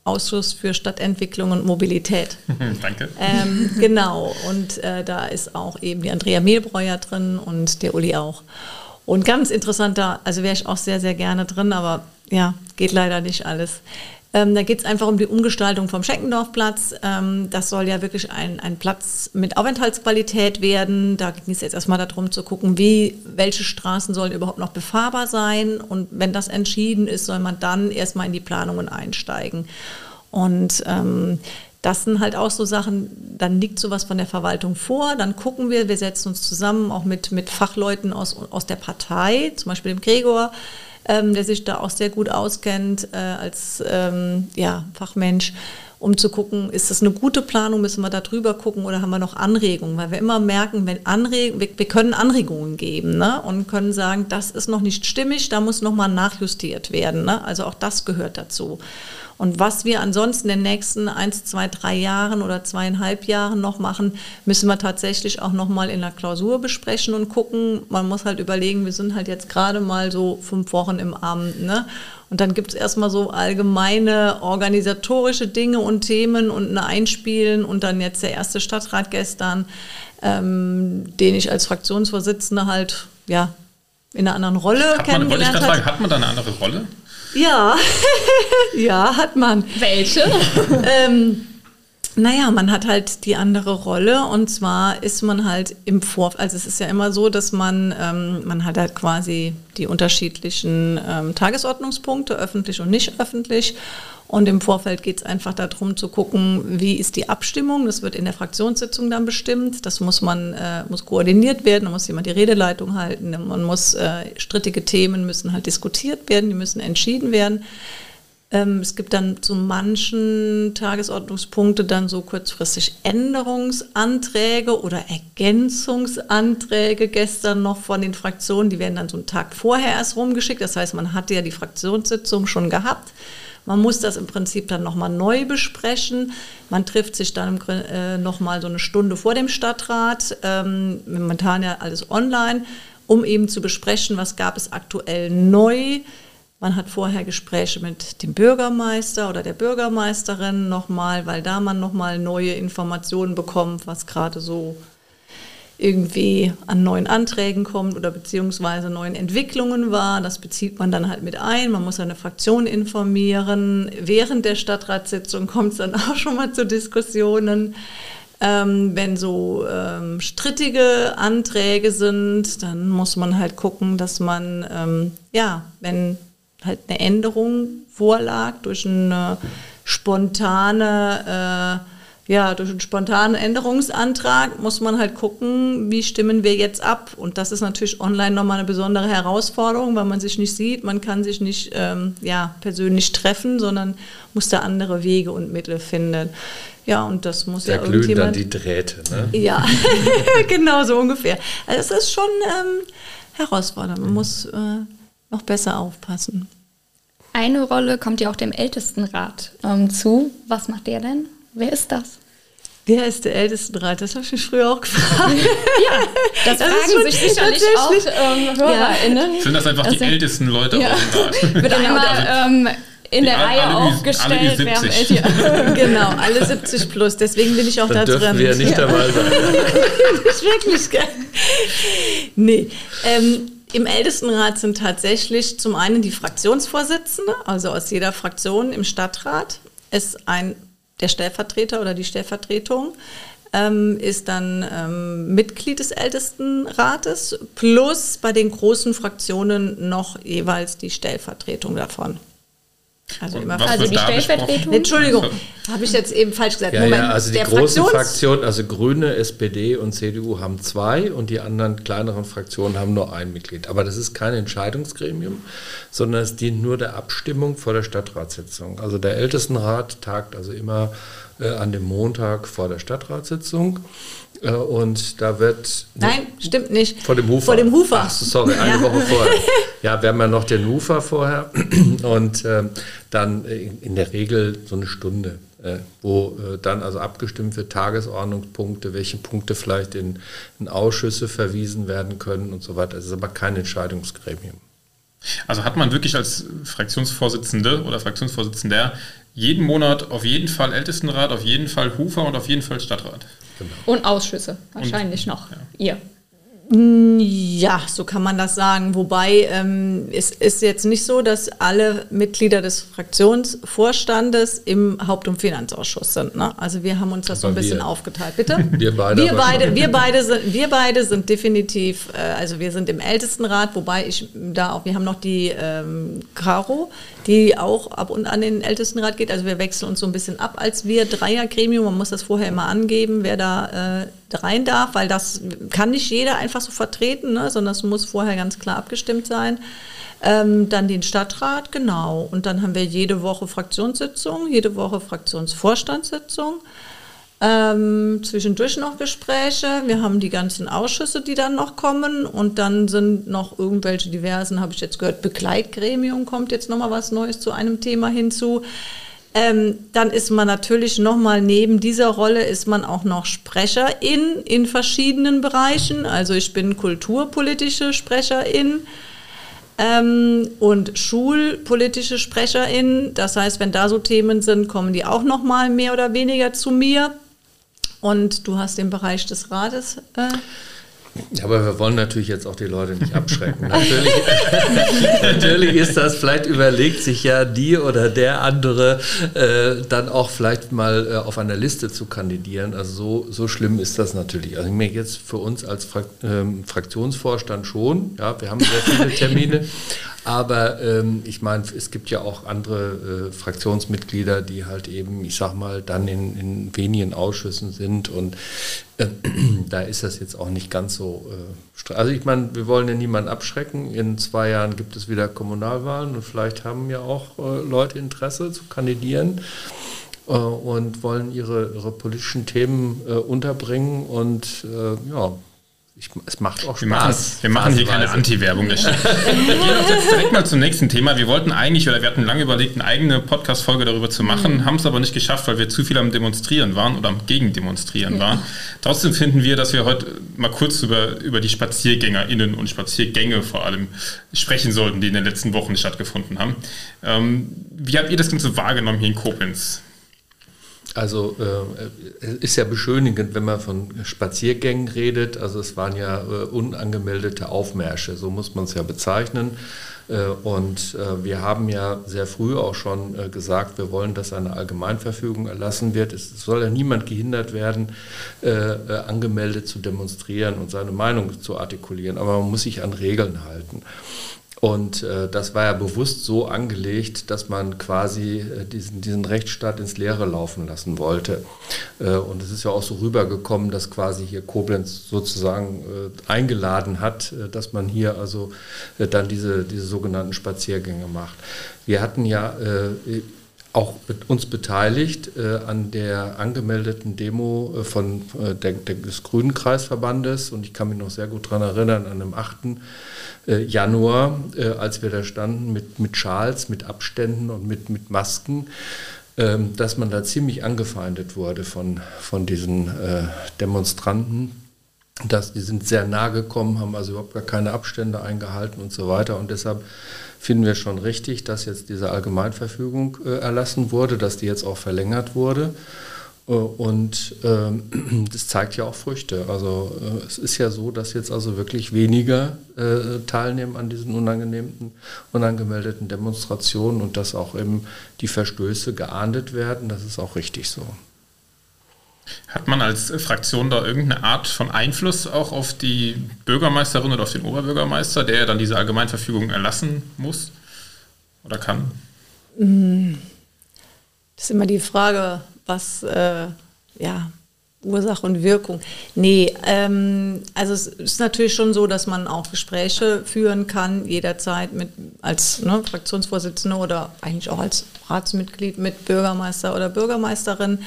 Ausschuss für Stadtentwicklung und Mobilität. Danke. Ähm, genau, und äh, da ist auch eben die Andrea Mehlbreuer drin und der Uli auch. Und ganz interessanter, also wäre ich auch sehr, sehr gerne drin, aber ja, geht leider nicht alles. Ähm, da geht es einfach um die Umgestaltung vom Scheckendorfplatz. Ähm, das soll ja wirklich ein, ein Platz mit Aufenthaltsqualität werden. Da ging es jetzt erstmal darum zu gucken, wie, welche Straßen sollen überhaupt noch befahrbar sein. Und wenn das entschieden ist, soll man dann erstmal in die Planungen einsteigen. Und ähm, das sind halt auch so Sachen, dann liegt sowas von der Verwaltung vor, dann gucken wir, wir setzen uns zusammen, auch mit, mit Fachleuten aus, aus der Partei, zum Beispiel dem Gregor, ähm, der sich da auch sehr gut auskennt äh, als ähm, ja, Fachmensch, um zu gucken, ist das eine gute Planung, müssen wir da drüber gucken oder haben wir noch Anregungen? Weil wir immer merken, wenn Anreg wir, wir können Anregungen geben ne? und können sagen, das ist noch nicht stimmig, da muss nochmal nachjustiert werden. Ne? Also auch das gehört dazu. Und was wir ansonsten in den nächsten eins, zwei, drei Jahren oder zweieinhalb Jahren noch machen, müssen wir tatsächlich auch nochmal in der Klausur besprechen und gucken. Man muss halt überlegen, wir sind halt jetzt gerade mal so fünf Wochen im Amt. Ne? Und dann gibt es erstmal so allgemeine organisatorische Dinge und Themen und ein Einspielen und dann jetzt der erste Stadtrat gestern, ähm, den ich als Fraktionsvorsitzende halt ja in einer anderen Rolle hat man, kennengelernt habe. Hat man da eine andere Rolle? Ja, ja, hat man. Welche? ähm, naja, man hat halt die andere Rolle und zwar ist man halt im Vor, also es ist ja immer so, dass man, ähm, man hat halt quasi die unterschiedlichen ähm, Tagesordnungspunkte, öffentlich und nicht öffentlich und im Vorfeld geht es einfach darum zu gucken, wie ist die Abstimmung. Das wird in der Fraktionssitzung dann bestimmt. Das muss man äh, muss koordiniert werden. Da muss jemand die Redeleitung halten. Man muss äh, strittige Themen müssen halt diskutiert werden. Die müssen entschieden werden. Ähm, es gibt dann zu manchen Tagesordnungspunkte dann so kurzfristig Änderungsanträge oder Ergänzungsanträge gestern noch von den Fraktionen. Die werden dann so einen Tag vorher erst rumgeschickt. Das heißt, man hatte ja die Fraktionssitzung schon gehabt. Man muss das im Prinzip dann nochmal neu besprechen. Man trifft sich dann äh, nochmal so eine Stunde vor dem Stadtrat, ähm, momentan ja alles online, um eben zu besprechen, was gab es aktuell neu. Man hat vorher Gespräche mit dem Bürgermeister oder der Bürgermeisterin nochmal, weil da man nochmal neue Informationen bekommt, was gerade so irgendwie an neuen Anträgen kommt oder beziehungsweise neuen Entwicklungen war. Das bezieht man dann halt mit ein. Man muss eine Fraktion informieren. Während der Stadtratssitzung kommt es dann auch schon mal zu Diskussionen. Ähm, wenn so ähm, strittige Anträge sind, dann muss man halt gucken, dass man, ähm, ja, wenn halt eine Änderung vorlag durch eine spontane äh, ja, durch einen spontanen Änderungsantrag muss man halt gucken, wie stimmen wir jetzt ab. Und das ist natürlich online nochmal eine besondere Herausforderung, weil man sich nicht sieht, man kann sich nicht ähm, ja, persönlich treffen, sondern muss da andere Wege und Mittel finden. Ja, und das muss da ja glühen irgendjemand... dann die Drähte, ne? Ja, genau so ungefähr. Also es ist schon ähm, herausfordernd, man muss äh, noch besser aufpassen. eine Rolle kommt ja auch dem Ältestenrat ähm, zu. Was macht der denn? Wer ist das? Wer ist der Ältestenrat? Das habe ich mich früher auch gefragt. ja, das, das fragen sich sicherlich auch ähm, HörerInnen. Ja. Sind das einfach das die ältesten Leute ja. aus dem Rat? Wird einmal ähm, in der Reihe alle aufgestellt. Alle 70. genau, alle 70 plus. Deswegen bin ich auch Dann da drin. wir ja nicht dabei sein. das ist wirklich geil. Nee. Ähm, Im Ältestenrat sind tatsächlich zum einen die Fraktionsvorsitzende, also aus jeder Fraktion im Stadtrat ist ein der Stellvertreter oder die Stellvertretung ähm, ist dann ähm, Mitglied des Ältestenrates plus bei den großen Fraktionen noch jeweils die Stellvertretung davon. Also, immer also die Stellvertretung? Entschuldigung, habe ich jetzt eben falsch gesagt. Ja, Moment, ja, also die großen Fraktionen, also Grüne, SPD und CDU haben zwei und die anderen kleineren Fraktionen haben nur ein Mitglied. Aber das ist kein Entscheidungsgremium, sondern es dient nur der Abstimmung vor der Stadtratssitzung. Also der Ältestenrat tagt also immer äh, an dem Montag vor der Stadtratssitzung. Äh, und da wird. Nein, stimmt nicht. Vor dem Hufer. Vor dem Hufer. Ach, sorry, eine ja. Woche vorher. Ja, wir haben ja noch den Hufer vorher und äh, dann in der Regel so eine Stunde, äh, wo äh, dann also abgestimmt wird, Tagesordnungspunkte, welche Punkte vielleicht in, in Ausschüsse verwiesen werden können und so weiter. Es ist aber kein Entscheidungsgremium. Also hat man wirklich als Fraktionsvorsitzende oder Fraktionsvorsitzender jeden Monat auf jeden Fall Ältestenrat, auf jeden Fall Hufer und auf jeden Fall Stadtrat. Genau. Und Ausschüsse wahrscheinlich und, noch. Ja. Ihr. Ja, so kann man das sagen. Wobei ähm, es ist jetzt nicht so, dass alle Mitglieder des Fraktionsvorstandes im Haupt- und Finanzausschuss sind. Ne? Also wir haben uns das Aber so ein bisschen wir. aufgeteilt. Bitte? Wir beide. Wir beide, wir beide, sind, wir beide sind definitiv, äh, also wir sind im Ältestenrat, wobei ich da auch, wir haben noch die ähm, Caro, die auch ab und an den Ältestenrat geht. Also wir wechseln uns so ein bisschen ab als wir Dreiergremium. Man muss das vorher immer angeben, wer da äh, rein darf, weil das kann nicht jeder einfach so vertreten, ne, sondern es muss vorher ganz klar abgestimmt sein. Ähm, dann den Stadtrat, genau. Und dann haben wir jede Woche Fraktionssitzung, jede Woche Fraktionsvorstandssitzung. Ähm, zwischendurch noch Gespräche. Wir haben die ganzen Ausschüsse, die dann noch kommen. Und dann sind noch irgendwelche diversen, habe ich jetzt gehört, Begleitgremium kommt jetzt nochmal was Neues zu einem Thema hinzu. Ähm, dann ist man natürlich nochmal neben dieser Rolle ist man auch noch Sprecherin in verschiedenen Bereichen. Also ich bin kulturpolitische Sprecherin ähm, und schulpolitische Sprecherin. Das heißt, wenn da so Themen sind, kommen die auch nochmal mehr oder weniger zu mir. Und du hast den Bereich des Rates. Äh, aber wir wollen natürlich jetzt auch die Leute nicht abschrecken. natürlich, natürlich, ist das, vielleicht überlegt sich ja die oder der andere äh, dann auch vielleicht mal äh, auf einer Liste zu kandidieren. Also so, so schlimm ist das natürlich. Also ich meine jetzt für uns als Frak ähm, Fraktionsvorstand schon. Ja, wir haben sehr viele Termine. Aber ähm, ich meine, es gibt ja auch andere äh, Fraktionsmitglieder, die halt eben, ich sag mal, dann in, in wenigen Ausschüssen sind und äh, da ist das jetzt auch nicht ganz so. Äh, also ich meine, wir wollen ja niemanden abschrecken. In zwei Jahren gibt es wieder Kommunalwahlen und vielleicht haben ja auch äh, Leute Interesse zu kandidieren äh, und wollen ihre, ihre politischen Themen äh, unterbringen und ja ich, es macht auch Spaß. Wir machen, wir machen hier keine Anti-Werbung. wir gehen auch jetzt direkt mal zum nächsten Thema. Wir wollten eigentlich, oder wir hatten lange überlegt, eine eigene Podcast-Folge darüber zu machen, mhm. haben es aber nicht geschafft, weil wir zu viel am Demonstrieren waren oder am Gegendemonstrieren ja. waren. Trotzdem finden wir, dass wir heute mal kurz über, über die SpaziergängerInnen und Spaziergänge vor allem sprechen sollten, die in den letzten Wochen stattgefunden haben. Ähm, wie habt ihr das Ganze wahrgenommen hier in Koblenz? Also äh, ist ja beschönigend, wenn man von Spaziergängen redet. Also es waren ja äh, unangemeldete Aufmärsche, so muss man es ja bezeichnen. Äh, und äh, wir haben ja sehr früh auch schon äh, gesagt, wir wollen, dass eine Allgemeinverfügung erlassen wird. Es soll ja niemand gehindert werden, äh, angemeldet zu demonstrieren und seine Meinung zu artikulieren. Aber man muss sich an Regeln halten. Und äh, das war ja bewusst so angelegt, dass man quasi äh, diesen, diesen Rechtsstaat ins Leere laufen lassen wollte. Äh, und es ist ja auch so rübergekommen, dass quasi hier Koblenz sozusagen äh, eingeladen hat, äh, dass man hier also äh, dann diese, diese sogenannten Spaziergänge macht. Wir hatten ja auch uns beteiligt äh, an der angemeldeten Demo äh, von, äh, der, des Grünen Kreisverbandes. Und ich kann mich noch sehr gut daran erinnern, an dem 8. Äh, Januar, äh, als wir da standen mit, mit Schals, mit Abständen und mit, mit Masken, ähm, dass man da ziemlich angefeindet wurde von, von diesen äh, Demonstranten. Dass die sind sehr nah gekommen, haben also überhaupt gar keine Abstände eingehalten und so weiter. Und deshalb finden wir schon richtig, dass jetzt diese Allgemeinverfügung äh, erlassen wurde, dass die jetzt auch verlängert wurde. Äh, und ähm, das zeigt ja auch Früchte. Also äh, es ist ja so, dass jetzt also wirklich weniger äh, teilnehmen an diesen unangenehmen, unangemeldeten Demonstrationen und dass auch eben die Verstöße geahndet werden. Das ist auch richtig so. Hat man als Fraktion da irgendeine Art von Einfluss auch auf die Bürgermeisterin oder auf den Oberbürgermeister, der dann diese Allgemeinverfügung erlassen muss oder kann? Mm. Das ist immer die Frage, was, äh, ja, Ursache und Wirkung. Nee, ähm, also es ist natürlich schon so, dass man auch Gespräche führen kann, jederzeit mit als ne, Fraktionsvorsitzende oder eigentlich auch als Ratsmitglied mit Bürgermeister oder Bürgermeisterin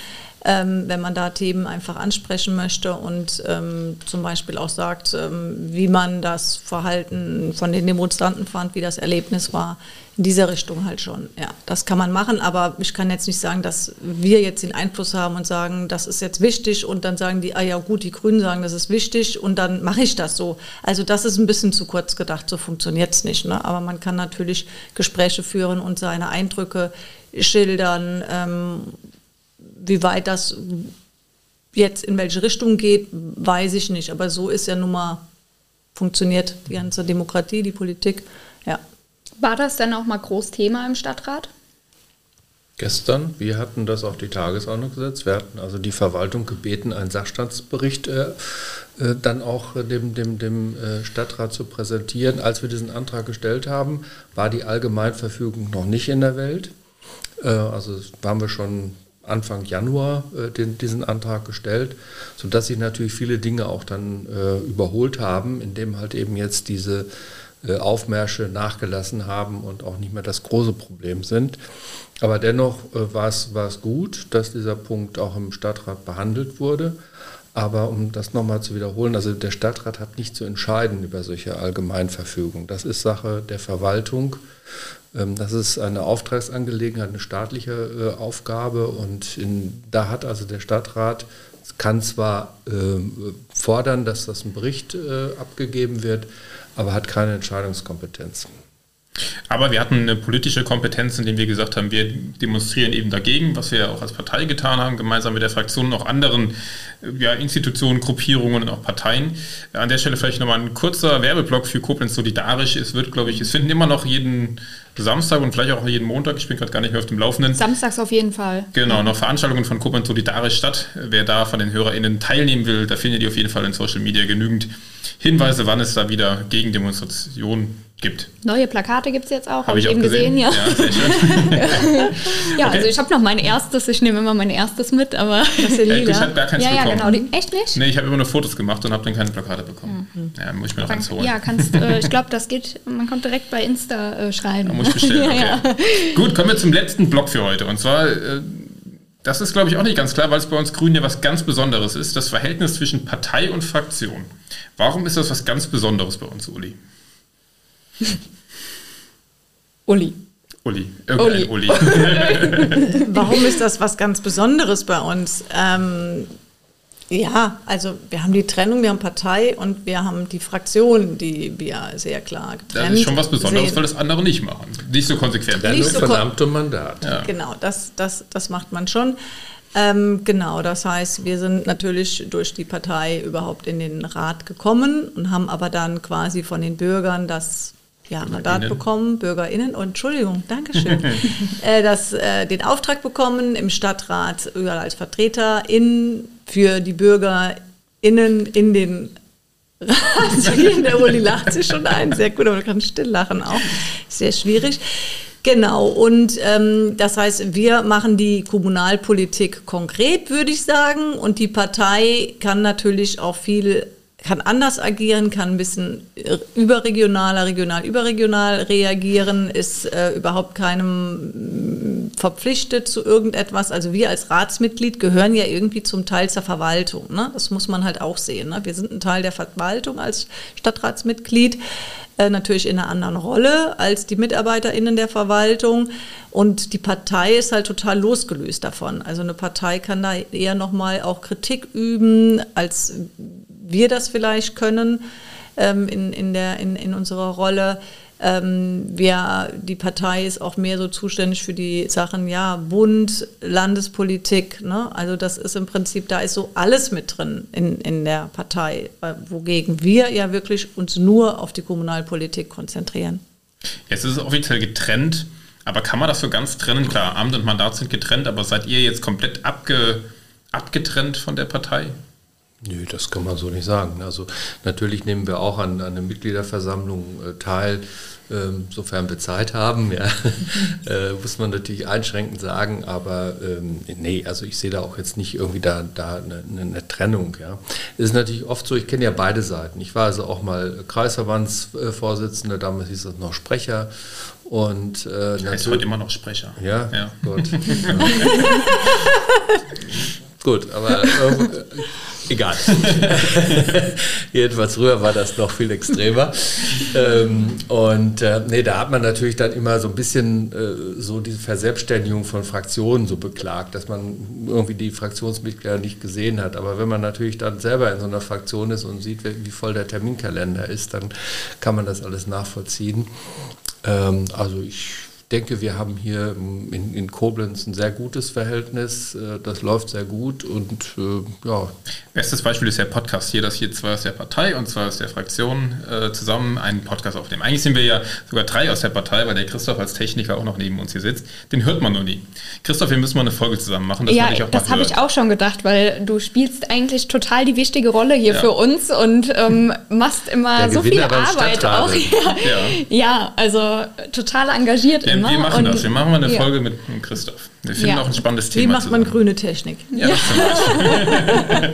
ähm, wenn man da Themen einfach ansprechen möchte und ähm, zum Beispiel auch sagt, ähm, wie man das Verhalten von den Demonstranten fand, wie das Erlebnis war. In dieser Richtung halt schon. Ja, das kann man machen, aber ich kann jetzt nicht sagen, dass wir jetzt den Einfluss haben und sagen, das ist jetzt wichtig und dann sagen die, ah ja gut, die Grünen sagen, das ist wichtig und dann mache ich das so. Also das ist ein bisschen zu kurz gedacht, so funktioniert es nicht. Ne? Aber man kann natürlich Gespräche führen und seine Eindrücke schildern, ähm, wie weit das jetzt in welche Richtung geht, weiß ich nicht. Aber so ist ja nun mal funktioniert die ganze Demokratie, die Politik. Ja. War das denn auch mal groß Thema im Stadtrat? Gestern, wir hatten das auf die Tagesordnung gesetzt. Wir hatten also die Verwaltung gebeten, einen Sachstandsbericht äh, äh, dann auch dem, dem, dem äh, Stadtrat zu präsentieren. Als wir diesen Antrag gestellt haben, war die Allgemeinverfügung noch nicht in der Welt. Äh, also waren wir schon Anfang Januar äh, den, diesen Antrag gestellt, sodass sich natürlich viele Dinge auch dann äh, überholt haben, indem halt eben jetzt diese äh, Aufmärsche nachgelassen haben und auch nicht mehr das große Problem sind. Aber dennoch äh, war es gut, dass dieser Punkt auch im Stadtrat behandelt wurde. Aber um das nochmal zu wiederholen, also der Stadtrat hat nicht zu entscheiden über solche Allgemeinverfügungen. Das ist Sache der Verwaltung. Ähm, das ist eine Auftragsangelegenheit, eine staatliche äh, Aufgabe und in, da hat also der Stadtrat, kann zwar äh, fordern, dass das ein Bericht äh, abgegeben wird, aber hat keine Entscheidungskompetenz. Aber wir hatten eine politische Kompetenz, indem wir gesagt haben, wir demonstrieren eben dagegen, was wir ja auch als Partei getan haben, gemeinsam mit der Fraktion und auch anderen ja, Institutionen, Gruppierungen und auch Parteien. An der Stelle vielleicht nochmal ein kurzer Werbeblock für Koblenz Solidarisch. Es wird, glaube ich, es finden immer noch jeden Samstag und vielleicht auch jeden Montag, ich bin gerade gar nicht mehr auf dem Laufenden. Samstags auf jeden Fall. Genau, noch Veranstaltungen von Koblenz Solidarisch statt. Wer da von den HörerInnen teilnehmen will, da findet ihr auf jeden Fall in Social Media genügend Hinweise, wann es da wieder Gegendemonstrationen gibt. Neue Plakate gibt es jetzt auch, habe hab ich eben gesehen. gesehen. ja. Ja, ja okay. also ich habe noch mein erstes, ich nehme immer mein erstes mit, aber das ist ja, ich habe gar keins ja, bekommen. Ja, genau. Echt nicht? Nee, ich habe immer nur Fotos gemacht und habe dann keine Plakate bekommen. Mhm. Ja, muss ich mir noch eins holen. Ja, kannst, äh, ich glaube, das geht, man kommt direkt bei Insta äh, schreiben. Da muss ich bestellen, okay. Gut, kommen wir zum letzten Block für heute und zwar... Äh, das ist, glaube ich, auch nicht ganz klar, weil es bei uns Grünen ja was ganz Besonderes ist, das Verhältnis zwischen Partei und Fraktion. Warum ist das was ganz Besonderes bei uns, Uli? Uli. Uli. Irgendein Uli. Uli. Warum ist das was ganz Besonderes bei uns? Ähm, ja, also wir haben die Trennung, wir haben Partei und wir haben die Fraktion, die wir sehr klar getrennt Das ist schon was Besonderes, sehen. weil das andere nicht machen. Nicht so konsequent. Ja, nicht so und Mandat. Ja. Genau, das, das, das macht man schon. Ähm, genau, das heißt, wir sind natürlich durch die Partei überhaupt in den Rat gekommen und haben aber dann quasi von den Bürgern das ja, Mandat bekommen, BürgerInnen, und Entschuldigung, Dankeschön, äh, das, äh, den Auftrag bekommen, im Stadtrat als VertreterIn für die BürgerInnen in den Rat zu gehen. Der Uli lacht sich schon ein, sehr gut, aber du kannst still lachen auch, sehr schwierig. Genau, und ähm, das heißt, wir machen die Kommunalpolitik konkret, würde ich sagen, und die Partei kann natürlich auch viel kann anders agieren, kann ein bisschen überregionaler, regional, überregional reagieren, ist äh, überhaupt keinem verpflichtet zu irgendetwas. Also wir als Ratsmitglied gehören ja irgendwie zum Teil zur Verwaltung. Ne? Das muss man halt auch sehen. Ne? Wir sind ein Teil der Verwaltung als Stadtratsmitglied. Äh, natürlich in einer anderen Rolle als die MitarbeiterInnen der Verwaltung. Und die Partei ist halt total losgelöst davon. Also eine Partei kann da eher nochmal auch Kritik üben, als wir das vielleicht können ähm, in, in, der, in, in unserer Rolle. Ähm, wir, die Partei ist auch mehr so zuständig für die Sachen, ja, Bund, Landespolitik. Ne? Also das ist im Prinzip, da ist so alles mit drin in, in der Partei, äh, wogegen wir ja wirklich uns nur auf die Kommunalpolitik konzentrieren. Jetzt ist es offiziell getrennt, aber kann man das so ganz trennen? Klar, Amt und Mandat sind getrennt, aber seid ihr jetzt komplett abge, abgetrennt von der Partei? Nö, das kann man so nicht sagen. Also natürlich nehmen wir auch an, an der Mitgliederversammlung äh, teil, ähm, sofern wir Zeit haben, ja, äh, muss man natürlich einschränkend sagen, aber ähm, nee, also ich sehe da auch jetzt nicht irgendwie da, da eine, eine Trennung. Ja. Es ist natürlich oft so, ich kenne ja beide Seiten. Ich war also auch mal Kreisverbandsvorsitzender, damals hieß das noch Sprecher und äh, heißt heute immer noch Sprecher. Ja, ja. gut. gut, aber äh, Egal. Jedenfalls früher war das noch viel extremer. ähm, und äh, nee, da hat man natürlich dann immer so ein bisschen äh, so diese Verselbstständigung von Fraktionen so beklagt, dass man irgendwie die Fraktionsmitglieder nicht gesehen hat. Aber wenn man natürlich dann selber in so einer Fraktion ist und sieht, wie voll der Terminkalender ist, dann kann man das alles nachvollziehen. Ähm, also ich denke, wir haben hier in, in, Koblenz ein sehr gutes Verhältnis. Äh, das läuft sehr gut und äh, ja. Bestes Beispiel ist der Podcast hier, dass hier zwei aus der Partei und zwei aus der Fraktion äh, zusammen einen Podcast aufnehmen. Eigentlich sind wir ja sogar drei aus der Partei, weil der Christoph als Techniker auch noch neben uns hier sitzt. Den hört man nur nie. Christoph, wir müssen mal eine Folge zusammen machen. Das ja, das habe ich auch schon gedacht, weil du spielst eigentlich total die wichtige Rolle hier ja. für uns und ähm, machst immer der so Gewinner viel Arbeit auch. Ja. ja. also total engagiert immer. Wir machen das. Wir machen mal eine ja. Folge mit Christoph. Wir finden ja. auch ein spannendes Thema. Wie macht zusammen. man grüne Technik? Ja, ja.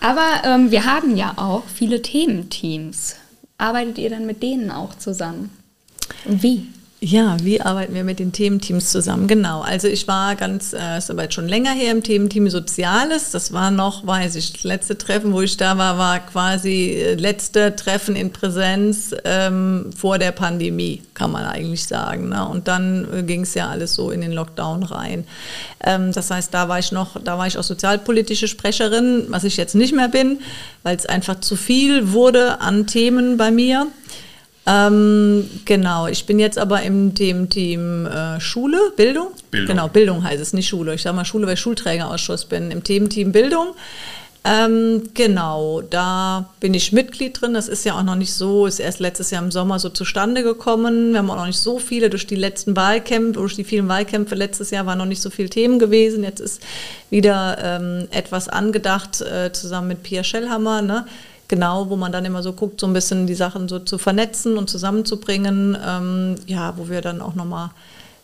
Aber ähm, wir haben ja auch viele Thementeams. Arbeitet ihr dann mit denen auch zusammen? Und wie? Ja, wie arbeiten wir mit den Thementeams zusammen? Genau. Also ich war ganz, äh, ist aber jetzt schon länger her im Thementeam Soziales. Das war noch, weiß ich, das letzte Treffen, wo ich da war, war quasi äh, letzte Treffen in Präsenz ähm, vor der Pandemie, kann man eigentlich sagen. Ne? Und dann äh, ging es ja alles so in den Lockdown rein. Ähm, das heißt, da war ich noch, da war ich auch sozialpolitische Sprecherin, was ich jetzt nicht mehr bin, weil es einfach zu viel wurde an Themen bei mir. Ähm, genau, ich bin jetzt aber im Team, Team äh, Schule, Bildung. Bildung. Genau, Bildung heißt es, nicht Schule. Ich sage mal Schule, weil ich Schulträgerausschuss bin. Im Team, Team Bildung. Ähm, genau, da bin ich Mitglied drin. Das ist ja auch noch nicht so, ist erst letztes Jahr im Sommer so zustande gekommen. Wir haben auch noch nicht so viele durch die letzten Wahlkämpfe, durch die vielen Wahlkämpfe letztes Jahr waren noch nicht so viele Themen gewesen. Jetzt ist wieder ähm, etwas angedacht, äh, zusammen mit Pia Schellhammer. Ne? Genau, wo man dann immer so guckt, so ein bisschen die Sachen so zu vernetzen und zusammenzubringen, ähm, ja, wo wir dann auch nochmal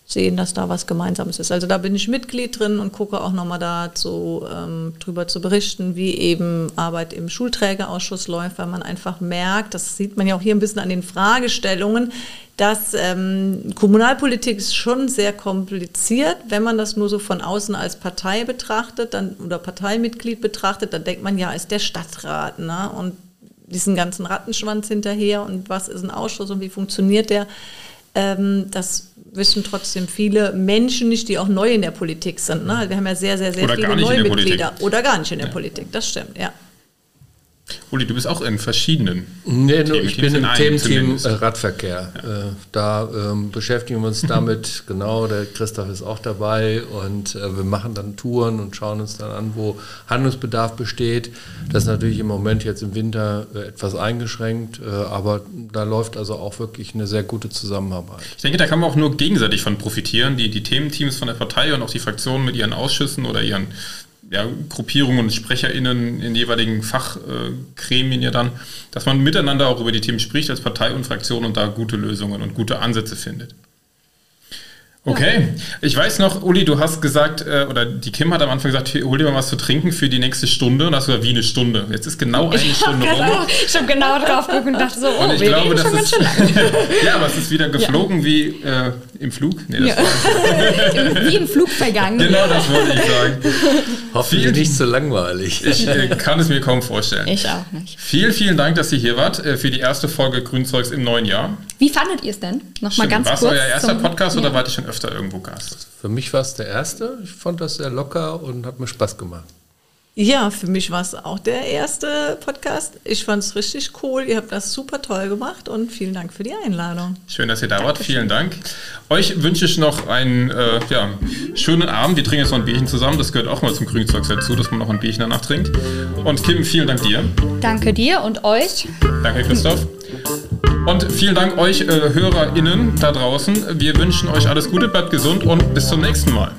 sehen, dass da was Gemeinsames ist. Also da bin ich Mitglied drin und gucke auch nochmal dazu, ähm, drüber zu berichten, wie eben Arbeit im Schulträgerausschuss läuft, weil man einfach merkt, das sieht man ja auch hier ein bisschen an den Fragestellungen, dass ähm, Kommunalpolitik ist schon sehr kompliziert. Wenn man das nur so von außen als Partei betrachtet dann, oder Parteimitglied betrachtet, dann denkt man ja, ist der Stadtrat ne? und diesen ganzen Rattenschwanz hinterher und was ist ein Ausschuss und wie funktioniert der. Ähm, das wissen trotzdem viele Menschen nicht, die auch neu in der Politik sind. Ne? Wir haben ja sehr, sehr, sehr Oder viele neue Mitglieder. Oder gar nicht in der ja. Politik, das stimmt, ja. Uli, du bist auch in verschiedenen. Nee, nur ich bin im Thementeam äh, Radverkehr. Ja. Äh, da ähm, beschäftigen wir uns damit, genau, der Christoph ist auch dabei und äh, wir machen dann Touren und schauen uns dann an, wo Handlungsbedarf besteht. Das ist natürlich im Moment jetzt im Winter äh, etwas eingeschränkt, äh, aber da läuft also auch wirklich eine sehr gute Zusammenarbeit. Ich denke, da kann man auch nur gegenseitig von profitieren, die, die Thementeams von der Partei und auch die Fraktionen mit ihren Ausschüssen oder ihren ja, Gruppierungen und SprecherInnen in jeweiligen Fachgremien ja dann, dass man miteinander auch über die Themen spricht als Partei und Fraktion und da gute Lösungen und gute Ansätze findet. Okay, ich weiß noch, Uli, du hast gesagt, äh, oder die Kim hat am Anfang gesagt, hol dir mal was zu trinken für die nächste Stunde. Und hast gesagt, wie eine Stunde. Jetzt ist genau eine ich Stunde rum. Genau, ich habe genau drauf geguckt und dachte so, oh, und ich wir glaube, reden das schon ist, ganz schön lang. ja, aber es ist wieder geflogen ja. wie äh, im Flug. Nee, das ja. wie im Flug vergangen. Genau, das wollte ich sagen. Hoffentlich nicht so langweilig. Ich äh, kann es mir kaum vorstellen. Ich auch nicht. Vielen, vielen Dank, dass ihr hier wart äh, für die erste Folge Grünzeugs im neuen Jahr. Wie fandet ihr es denn? Nochmal ganz War es kurz. euer erster zum- Podcast oder ja. wart ihr schon öfter irgendwo Gast? Für mich war es der erste. Ich fand das sehr locker und hat mir Spaß gemacht. Ja, für mich war es auch der erste Podcast. Ich fand es richtig cool. Ihr habt das super toll gemacht und vielen Dank für die Einladung. Schön, dass ihr da wart. Vielen Dank. Euch wünsche ich noch einen äh, ja, schönen Abend. Wir trinken jetzt noch ein Bierchen zusammen. Das gehört auch mal zum Grünzeugs dazu, dass man noch ein Bierchen danach trinkt. Und Kim, vielen Dank dir. Danke dir und euch. Danke, Christoph. Und vielen Dank euch äh, HörerInnen da draußen. Wir wünschen euch alles Gute, bleibt gesund und bis zum nächsten Mal.